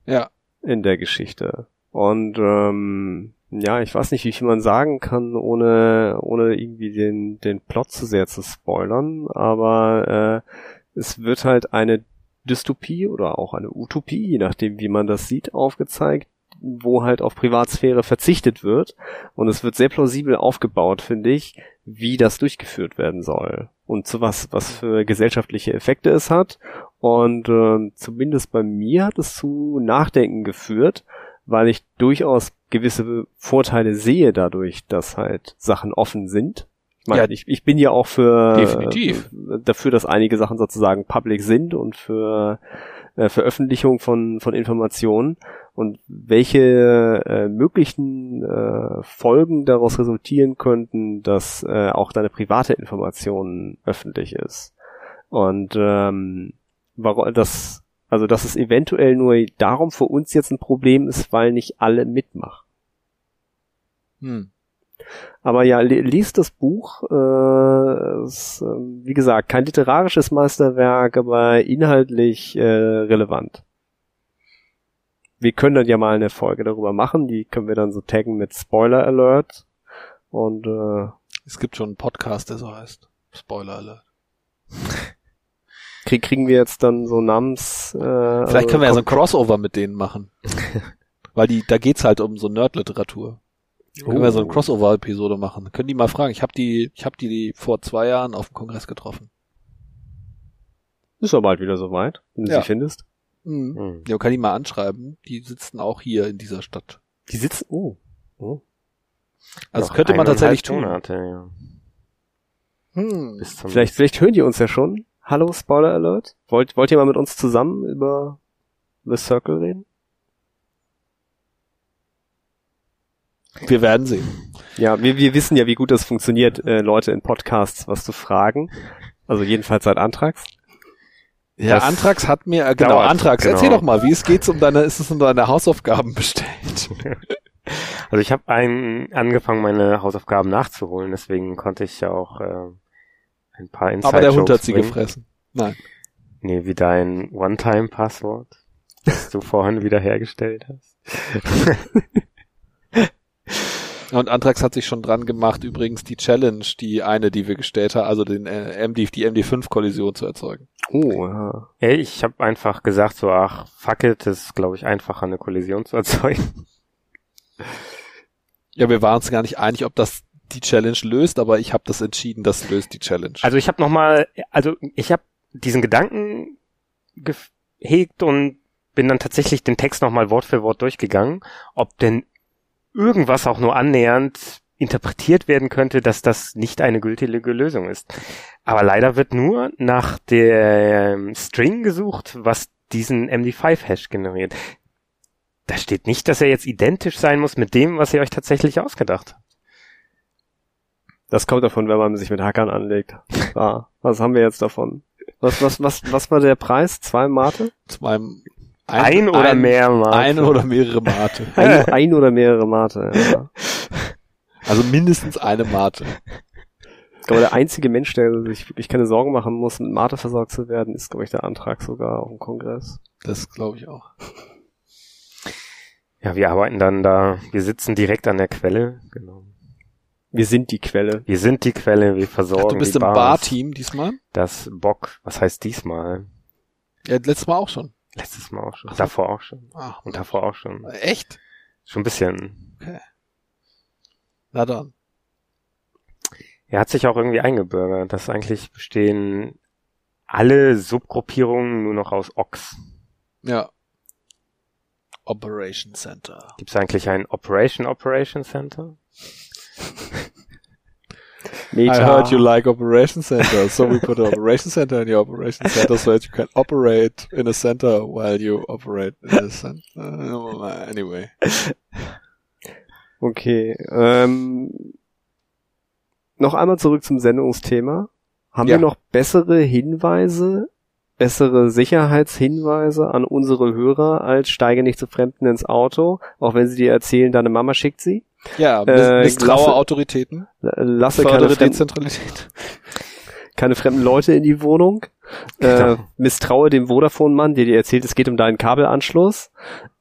Ja. In der Geschichte. Und ähm, ja, ich weiß nicht, wie viel man sagen kann, ohne, ohne irgendwie den, den Plot zu sehr zu spoilern, aber äh, es wird halt eine Dystopie oder auch eine Utopie, je nachdem, wie man das sieht, aufgezeigt, wo halt auf Privatsphäre verzichtet wird. Und es wird sehr plausibel aufgebaut, finde ich, wie das durchgeführt werden soll und zu was, was für gesellschaftliche Effekte es hat. Und äh, zumindest bei mir hat es zu Nachdenken geführt, weil ich durchaus gewisse Vorteile sehe dadurch, dass halt Sachen offen sind. Ich meine, ja, ich, ich bin ja auch für definitiv. dafür, dass einige Sachen sozusagen public sind und für äh, Veröffentlichung von, von Informationen und welche äh, möglichen äh, Folgen daraus resultieren könnten, dass äh, auch deine private Information öffentlich ist. Und ähm, warum das, also dass es eventuell nur darum für uns jetzt ein Problem ist, weil nicht alle mitmachen. Hm. Aber ja, liest das Buch. Äh, ist, äh, wie gesagt, kein literarisches Meisterwerk, aber inhaltlich äh, relevant. Wir können dann ja mal eine Folge darüber machen. Die können wir dann so taggen mit Spoiler Alert. Und äh, es gibt schon einen Podcast, der so heißt. Spoiler Alert. Krieg, kriegen wir jetzt dann so Namens. Äh, Vielleicht können wir ja so ein Crossover mit denen machen. Weil die, da geht's halt um so Nerd-Literatur. Oh. Können wir so eine Crossover-Episode machen. Können die mal fragen. Ich habe die, ich habe die, die vor zwei Jahren auf dem Kongress getroffen. Ist ja bald wieder soweit, wenn du ja. sie findest. Mhm. Mhm. Ja, kann die mal anschreiben. Die sitzen auch hier in dieser Stadt. Die sitzen, oh. oh. Also Noch könnte man tatsächlich tun. Monate, ja. Hm. Vielleicht, vielleicht hören die uns ja schon. Hallo, Spoiler Alert. Wollt, wollt ihr mal mit uns zusammen über The Circle reden? Wir werden sehen. Ja, wir, wir wissen ja, wie gut das funktioniert, äh, Leute in Podcasts was zu fragen. Also jedenfalls seit Antrax. Ja, das Antrax hat mir, äh, genau, Antrax, genau. erzähl doch mal, wie es geht um deine, ist es um deine Hausaufgaben bestellt? Also ich habe angefangen, meine Hausaufgaben nachzuholen, deswegen konnte ich ja auch äh, ein paar Inside Aber der Hund hat sie bringen. gefressen. Nein. Nee, wie dein One-Time-Passwort, das du vorhin wiederhergestellt hast. Und Antrax hat sich schon dran gemacht, übrigens die Challenge, die eine, die wir gestellt haben, also den äh, MD, die MD5-Kollision zu erzeugen. Oh, ja. Hey, ich habe einfach gesagt, so, ach, fuck it, das ist, glaube ich, einfacher, eine Kollision zu erzeugen. Ja, wir waren uns gar nicht einig, ob das die Challenge löst, aber ich habe das entschieden, das löst die Challenge. Also ich habe nochmal, also ich habe diesen Gedanken gehegt und bin dann tatsächlich den Text nochmal Wort für Wort durchgegangen, ob denn irgendwas auch nur annähernd interpretiert werden könnte, dass das nicht eine gültige Lösung ist. Aber leider wird nur nach der String gesucht, was diesen MD5-Hash generiert. Da steht nicht, dass er jetzt identisch sein muss mit dem, was ihr euch tatsächlich ausgedacht habt. Das kommt davon, wenn man sich mit Hackern anlegt. Ah, was haben wir jetzt davon? Was, was, was, was war der Preis? Zwei Mate? Zwei, ein, ein oder ein, mehr Mate. Ein oder mehrere Mate. ein, ein oder mehrere Mate, ja. Also mindestens eine Mate. Ich glaube, der einzige Mensch, der sich wirklich keine Sorgen machen muss, mit Mate versorgt zu werden, ist, glaube ich, der Antrag sogar auf dem Kongress. Das glaube ich auch. Ja, wir arbeiten dann da, wir sitzen direkt an der Quelle, genau. Wir sind die Quelle. Wir sind die Quelle, wir versorgen Ach, Du bist im Bar-Team diesmal? Das Bock, was heißt diesmal? Ja, letztes Mal auch schon. Letztes Mal auch schon. Ach, davor auch schon. Ach, und davor auch schon. Echt? Schon ein bisschen. Okay. Na dann. Er hat sich auch irgendwie eingebürgert, dass eigentlich bestehen alle Subgruppierungen nur noch aus Ox. Ja. Operation Center. Gibt es eigentlich ein Operation Operation Center? I heard you like operation center, so we put an operation center in your operation center so that you can operate in a center while you operate in a center. Anyway. Okay. Ähm, noch einmal zurück zum Sendungsthema. Haben ja. wir noch bessere Hinweise, bessere Sicherheitshinweise an unsere Hörer als steige nicht zu Fremden ins Auto, auch wenn sie dir erzählen, deine Mama schickt sie? Ja, äh, misstraue lasse, Autoritäten. Lasse keine Dezentralität. Keine fremden Leute in die Wohnung. Äh, misstraue dem Vodafone-Mann, der dir erzählt, es geht um deinen Kabelanschluss.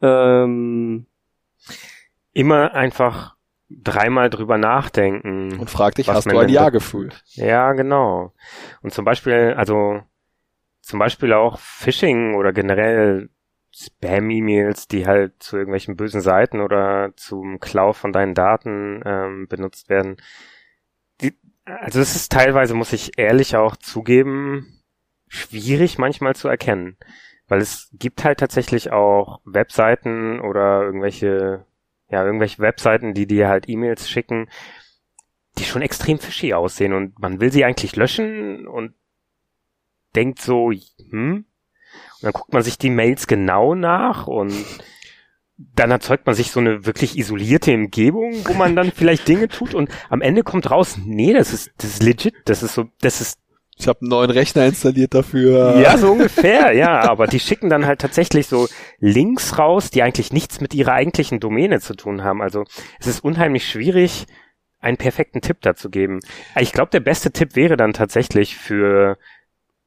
Ähm, Immer einfach dreimal drüber nachdenken. Und frag dich, hast du ein Ja gefühlt? Ja, genau. Und zum Beispiel, also zum Beispiel auch Phishing oder generell Spam-E-Mails, die halt zu irgendwelchen bösen Seiten oder zum Klau von deinen Daten ähm, benutzt werden. Die, also es ist teilweise, muss ich ehrlich auch zugeben, schwierig manchmal zu erkennen. Weil es gibt halt tatsächlich auch Webseiten oder irgendwelche, ja, irgendwelche Webseiten, die dir halt E-Mails schicken, die schon extrem fishy aussehen und man will sie eigentlich löschen und denkt so, hm, und dann guckt man sich die Mails genau nach und dann erzeugt man sich so eine wirklich isolierte Umgebung, wo man dann vielleicht Dinge tut und am Ende kommt raus, nee, das ist, das ist legit, das ist so, das ist ich habe einen neuen Rechner installiert dafür. Ja, so ungefähr, ja. Aber die schicken dann halt tatsächlich so Links raus, die eigentlich nichts mit ihrer eigentlichen Domäne zu tun haben. Also es ist unheimlich schwierig, einen perfekten Tipp dazu geben. Ich glaube, der beste Tipp wäre dann tatsächlich für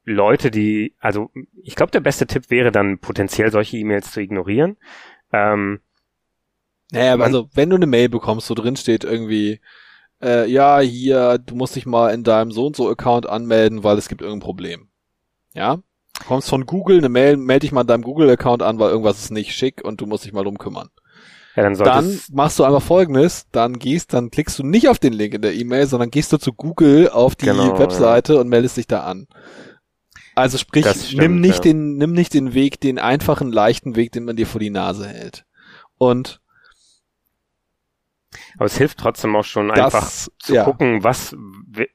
Leute, die, also ich glaube, der beste Tipp wäre dann potenziell solche E-Mails zu ignorieren. Ähm, naja, aber also wenn du eine Mail bekommst, wo drin steht irgendwie, äh, ja, hier, du musst dich mal in deinem so und so Account anmelden, weil es gibt irgendein Problem. Ja? Du kommst von Google, eine Mail, melde dich mal in deinem Google-Account an, weil irgendwas ist nicht schick und du musst dich mal drum kümmern. Ja, dann, dann machst du einfach folgendes, dann gehst, dann klickst du nicht auf den Link in der E-Mail, sondern gehst du zu Google auf die genau, Webseite ja. und meldest dich da an. Also sprich, stimmt, nimm nicht ja. den, nimm nicht den Weg, den einfachen, leichten Weg, den man dir vor die Nase hält. Und aber es hilft trotzdem auch schon das, einfach zu ja. gucken, was,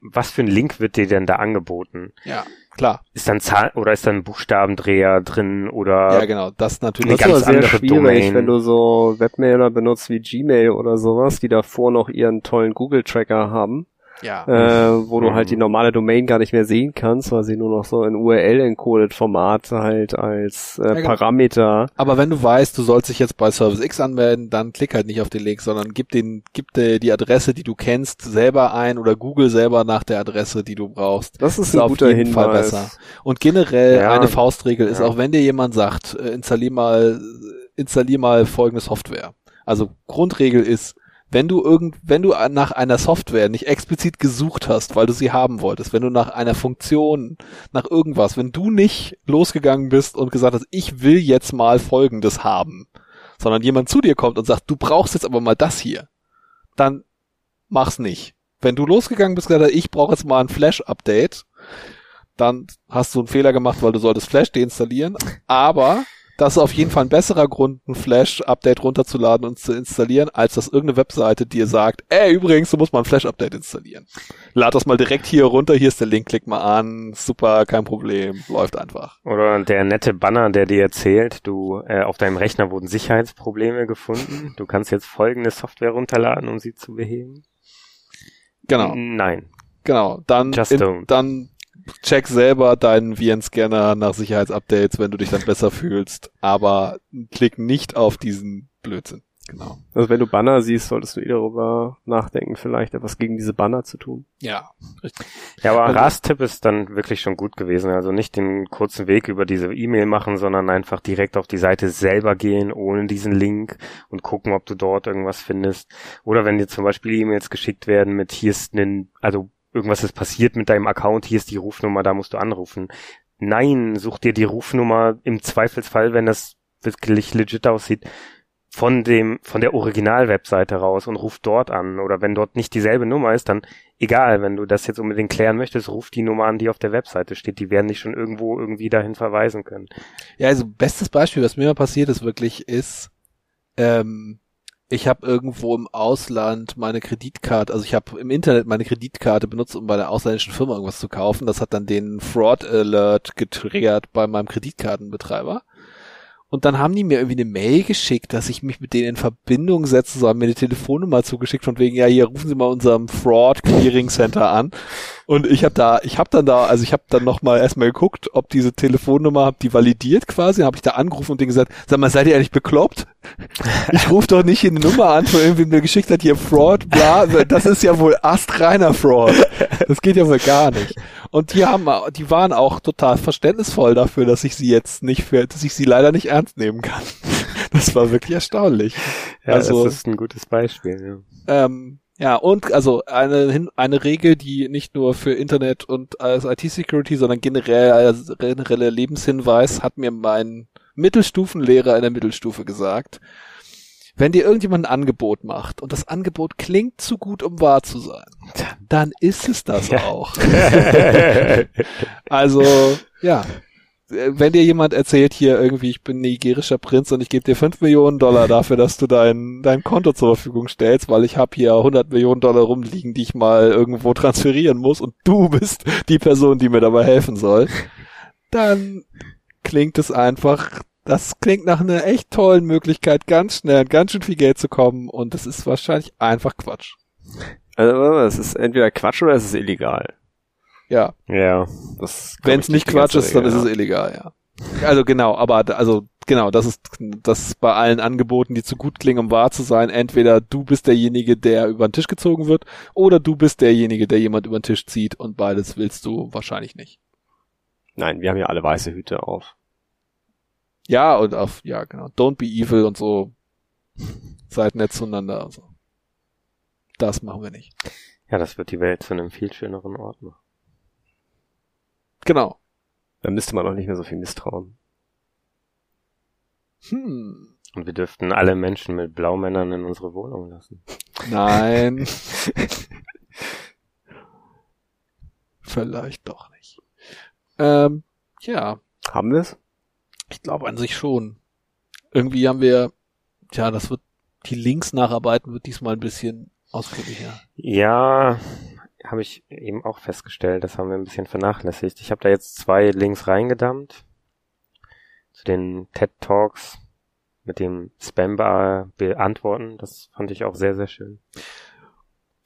was für ein Link wird dir denn da angeboten. Ja, klar. Ist dann Zahl oder ist dann Buchstabendreher drin oder? Ja, genau, das natürlich. Eine das ganz ist sehr schwierig, Domain. wenn du so Webmailer benutzt wie Gmail oder sowas, die davor noch ihren tollen Google-Tracker haben ja. äh, wo mhm. du halt die mhm. normale Domain gar nicht mehr sehen kannst, weil sie nur noch so in URL-encoded-Format halt als äh, ja, genau. Parameter. Aber wenn du weißt, du sollst dich jetzt bei Service X anmelden, dann klick halt nicht auf den Link, sondern gib den, gib dir die Adresse, die du kennst, selber ein oder Google selber nach der Adresse, die du brauchst. Das ist, ist ein guter Hinweis. Fall besser. Und generell ja. eine Faustregel ist, auch wenn dir jemand sagt, äh, installier mal, installier mal folgende Software. Also Grundregel ist, wenn du irgend, wenn du nach einer Software nicht explizit gesucht hast, weil du sie haben wolltest, wenn du nach einer Funktion, nach irgendwas, wenn du nicht losgegangen bist und gesagt hast, ich will jetzt mal Folgendes haben, sondern jemand zu dir kommt und sagt, du brauchst jetzt aber mal das hier, dann mach's nicht. Wenn du losgegangen bist und gesagt hast, ich brauche jetzt mal ein Flash-Update, dann hast du einen Fehler gemacht, weil du solltest Flash deinstallieren, aber das ist auf jeden Fall ein besserer Grund, ein Flash-Update runterzuladen und zu installieren, als dass irgendeine Webseite dir sagt, ey, übrigens, du musst mal ein Flash-Update installieren. Lad das mal direkt hier runter, hier ist der Link, klick mal an, super, kein Problem, läuft einfach. Oder der nette Banner, der dir erzählt, du, äh, auf deinem Rechner wurden Sicherheitsprobleme gefunden, du kannst jetzt folgende Software runterladen, um sie zu beheben. Genau. Nein. Genau, dann, in, dann check selber deinen VN-Scanner nach Sicherheitsupdates, wenn du dich dann besser fühlst, aber klick nicht auf diesen Blödsinn. Genau. Also wenn du Banner siehst, solltest du eh darüber nachdenken, vielleicht etwas gegen diese Banner zu tun. Ja, richtig. Ja, aber also, Rast-Tipp ist dann wirklich schon gut gewesen. Also nicht den kurzen Weg über diese E-Mail machen, sondern einfach direkt auf die Seite selber gehen, ohne diesen Link und gucken, ob du dort irgendwas findest. Oder wenn dir zum Beispiel E-Mails geschickt werden mit hier ist ein, also irgendwas ist passiert mit deinem Account, hier ist die Rufnummer, da musst du anrufen. Nein, such dir die Rufnummer im Zweifelsfall, wenn das wirklich legit aussieht, von dem, von der Original-Webseite raus und ruf dort an. Oder wenn dort nicht dieselbe Nummer ist, dann egal, wenn du das jetzt unbedingt klären möchtest, ruf die Nummer an, die auf der Webseite steht. Die werden nicht schon irgendwo irgendwie dahin verweisen können. Ja, also bestes Beispiel, was mir mal passiert ist, wirklich, ist, ähm, ich habe irgendwo im Ausland meine Kreditkarte, also ich habe im Internet meine Kreditkarte benutzt, um bei der ausländischen Firma irgendwas zu kaufen. Das hat dann den Fraud Alert getriggert bei meinem Kreditkartenbetreiber. Und dann haben die mir irgendwie eine Mail geschickt, dass ich mich mit denen in Verbindung setzen soll, mir eine Telefonnummer zugeschickt von wegen, ja, hier rufen Sie mal unserem Fraud Clearing Center an. Und ich habe da, ich habe dann da, also ich habe dann nochmal erstmal geguckt, ob diese Telefonnummer, hab die validiert quasi, habe ich da angerufen und denen gesagt, sag mal, seid ihr eigentlich bekloppt? Ich rufe doch nicht hier eine Nummer an, von irgendwie mir geschickt hat, hier Fraud, bla, das ist ja wohl astreiner Fraud. Das geht ja wohl gar nicht. Und die haben, die waren auch total verständnisvoll dafür, dass ich sie jetzt nicht für, dass ich sie leider nicht ernst nehmen kann. Das war wirklich erstaunlich. Ja, also, das ist ein gutes Beispiel, ja. Ähm, ja, und also eine, eine Regel, die nicht nur für Internet und als IT-Security, sondern generell als genereller Lebenshinweis hat mir mein Mittelstufenlehrer in der Mittelstufe gesagt. Wenn dir irgendjemand ein Angebot macht und das Angebot klingt zu gut, um wahr zu sein, dann ist es das auch. also, ja, wenn dir jemand erzählt hier irgendwie, ich bin nigerischer Prinz und ich gebe dir fünf Millionen Dollar dafür, dass du dein, dein Konto zur Verfügung stellst, weil ich habe hier 100 Millionen Dollar rumliegen, die ich mal irgendwo transferieren muss und du bist die Person, die mir dabei helfen soll, dann klingt es einfach, das klingt nach einer echt tollen Möglichkeit, ganz schnell ganz schön viel Geld zu kommen und das ist wahrscheinlich einfach Quatsch. Also, es ist entweder Quatsch oder es ist illegal. Ja. Ja. Wenn es nicht Quatsch ist, dann ist es illegal, ja. Also genau, aber also genau, das ist das ist bei allen Angeboten, die zu gut klingen, um wahr zu sein. Entweder du bist derjenige, der über den Tisch gezogen wird, oder du bist derjenige, der jemand über den Tisch zieht und beides willst du wahrscheinlich nicht. Nein, wir haben ja alle weiße Hüte auf. Ja, und auf, ja, genau. Don't be evil und so. Seid nett zueinander. Also. Das machen wir nicht. Ja, das wird die Welt zu einem viel schöneren Ort machen. Genau. Dann müsste man auch nicht mehr so viel misstrauen. Hm. Und wir dürften alle Menschen mit Blaumännern in unsere Wohnung lassen. Nein. Vielleicht doch nicht. Ähm, ja. Haben wir es? Ich glaube an sich schon. Irgendwie haben wir, ja, das wird, die Links nacharbeiten wird diesmal ein bisschen ausführlicher. Ja, habe ich eben auch festgestellt, das haben wir ein bisschen vernachlässigt. Ich habe da jetzt zwei Links reingedammt zu den TED Talks mit dem Spam beantworten. Das fand ich auch sehr, sehr schön.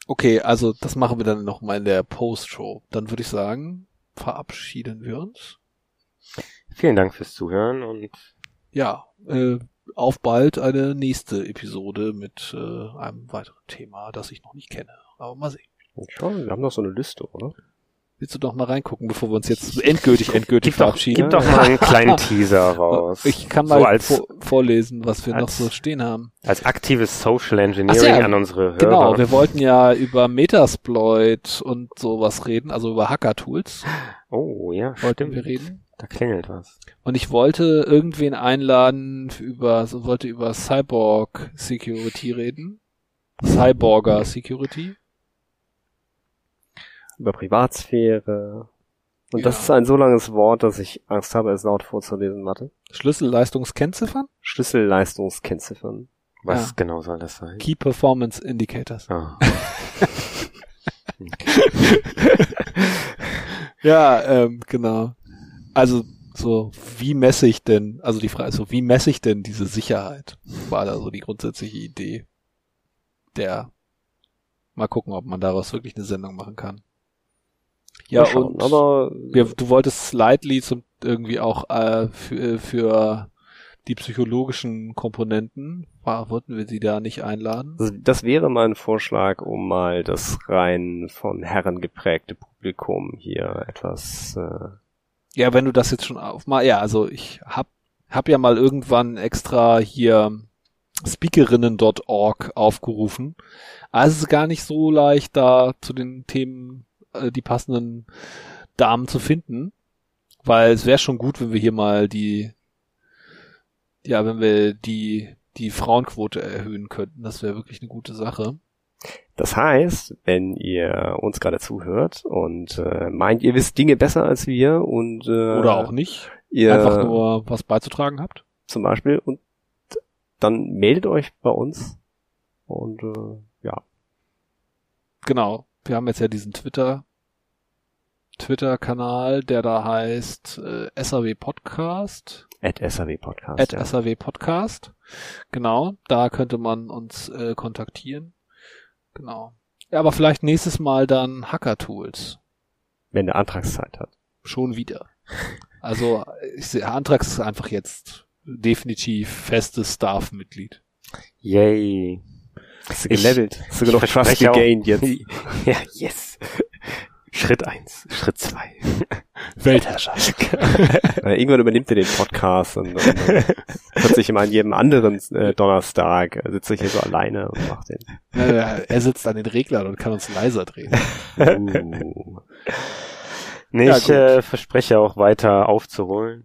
Okay, also das machen wir dann nochmal in der Post-Show. Dann würde ich sagen, verabschieden wir uns. Vielen Dank fürs Zuhören und ja, äh, auf bald eine nächste Episode mit äh, einem weiteren Thema, das ich noch nicht kenne. Aber mal sehen. Schon, wir haben doch so eine Liste, oder? Willst du doch mal reingucken, bevor wir uns jetzt endgültig, endgültig gib verabschieden? Doch, gib doch mal einen kleinen Teaser raus. Ich kann mal so als, vor, vorlesen, was wir als, noch so stehen haben. Als aktives Social Engineering ja, an unsere Hörer. Genau, wir wollten ja über Metasploit und sowas reden, also über Hacker-Tools. Oh, ja, wollten stimmt. wir reden. Da klingelt was. Und ich wollte irgendwen einladen über, so wollte über Cyborg Security reden. Cyborger Security über Privatsphäre. Und ja. das ist ein so langes Wort, dass ich Angst habe, es laut vorzulesen. Warte. Schlüsselleistungskennziffern? Schlüsselleistungskennziffern. Was ja. genau soll das sein? Key Performance Indicators. Oh. ja, ähm, genau. Also so, wie messe ich denn, also die Frage ist so, wie messe ich denn diese Sicherheit? War da so die grundsätzliche Idee. Der, mal gucken, ob man daraus wirklich eine Sendung machen kann. Ja, schauen, und aber wir, du wolltest Slightly zum irgendwie auch äh, für, für die psychologischen Komponenten, war, wollten wir sie da nicht einladen? Das, das wäre mein Vorschlag, um mal das rein von Herren geprägte Publikum hier etwas. Äh ja, wenn du das jetzt schon aufmal, ja, also ich hab hab ja mal irgendwann extra hier speakerinnen.org aufgerufen. Also es ist gar nicht so leicht, da zu den Themen äh, die passenden Damen zu finden. Weil es wäre schon gut, wenn wir hier mal die, ja, wenn wir die, die Frauenquote erhöhen könnten. Das wäre wirklich eine gute Sache. Das heißt, wenn ihr uns gerade zuhört und äh, meint, ihr wisst Dinge besser als wir und äh, oder auch nicht, ihr einfach nur was beizutragen habt, zum Beispiel, und dann meldet euch bei uns und äh, ja. Genau wir haben jetzt ja diesen Twitter Twitter-Kanal, der da heißt äh, SAW Podcast. At SAW Podcast. At ja. SAW Podcast. Genau, da könnte man uns äh, kontaktieren. Genau. Ja, aber vielleicht nächstes Mal dann Hacker-Tools. Wenn der Antragszeit hat. Schon wieder. Also, ich sehe, Antrags ist einfach jetzt definitiv festes Staff-Mitglied. Yay. Hast du gelevelt? Hast du genug Trust gegained jetzt? ja, yes. Schritt eins, Schritt zwei. Weltherrscher. Irgendwann übernimmt er den Podcast und, und, und plötzlich immer an jedem anderen äh, Donnerstag äh, sitze ich hier so alleine und macht den. Ja, er sitzt an den Reglern und kann uns leiser drehen. Uh. Nee, ja, ich äh, verspreche auch weiter aufzuholen.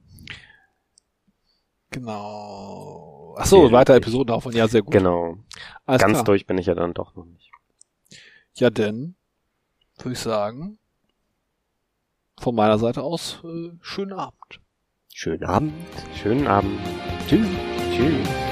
Genau. Ach so, weiter Episoden davon, ja, sehr gut. Genau. Alles Ganz klar. durch bin ich ja dann doch noch nicht. Ja, denn, würde ich sagen, von meiner Seite aus, äh, schönen Abend. Schönen Abend. Schönen Abend. Tschüss. Tschüss.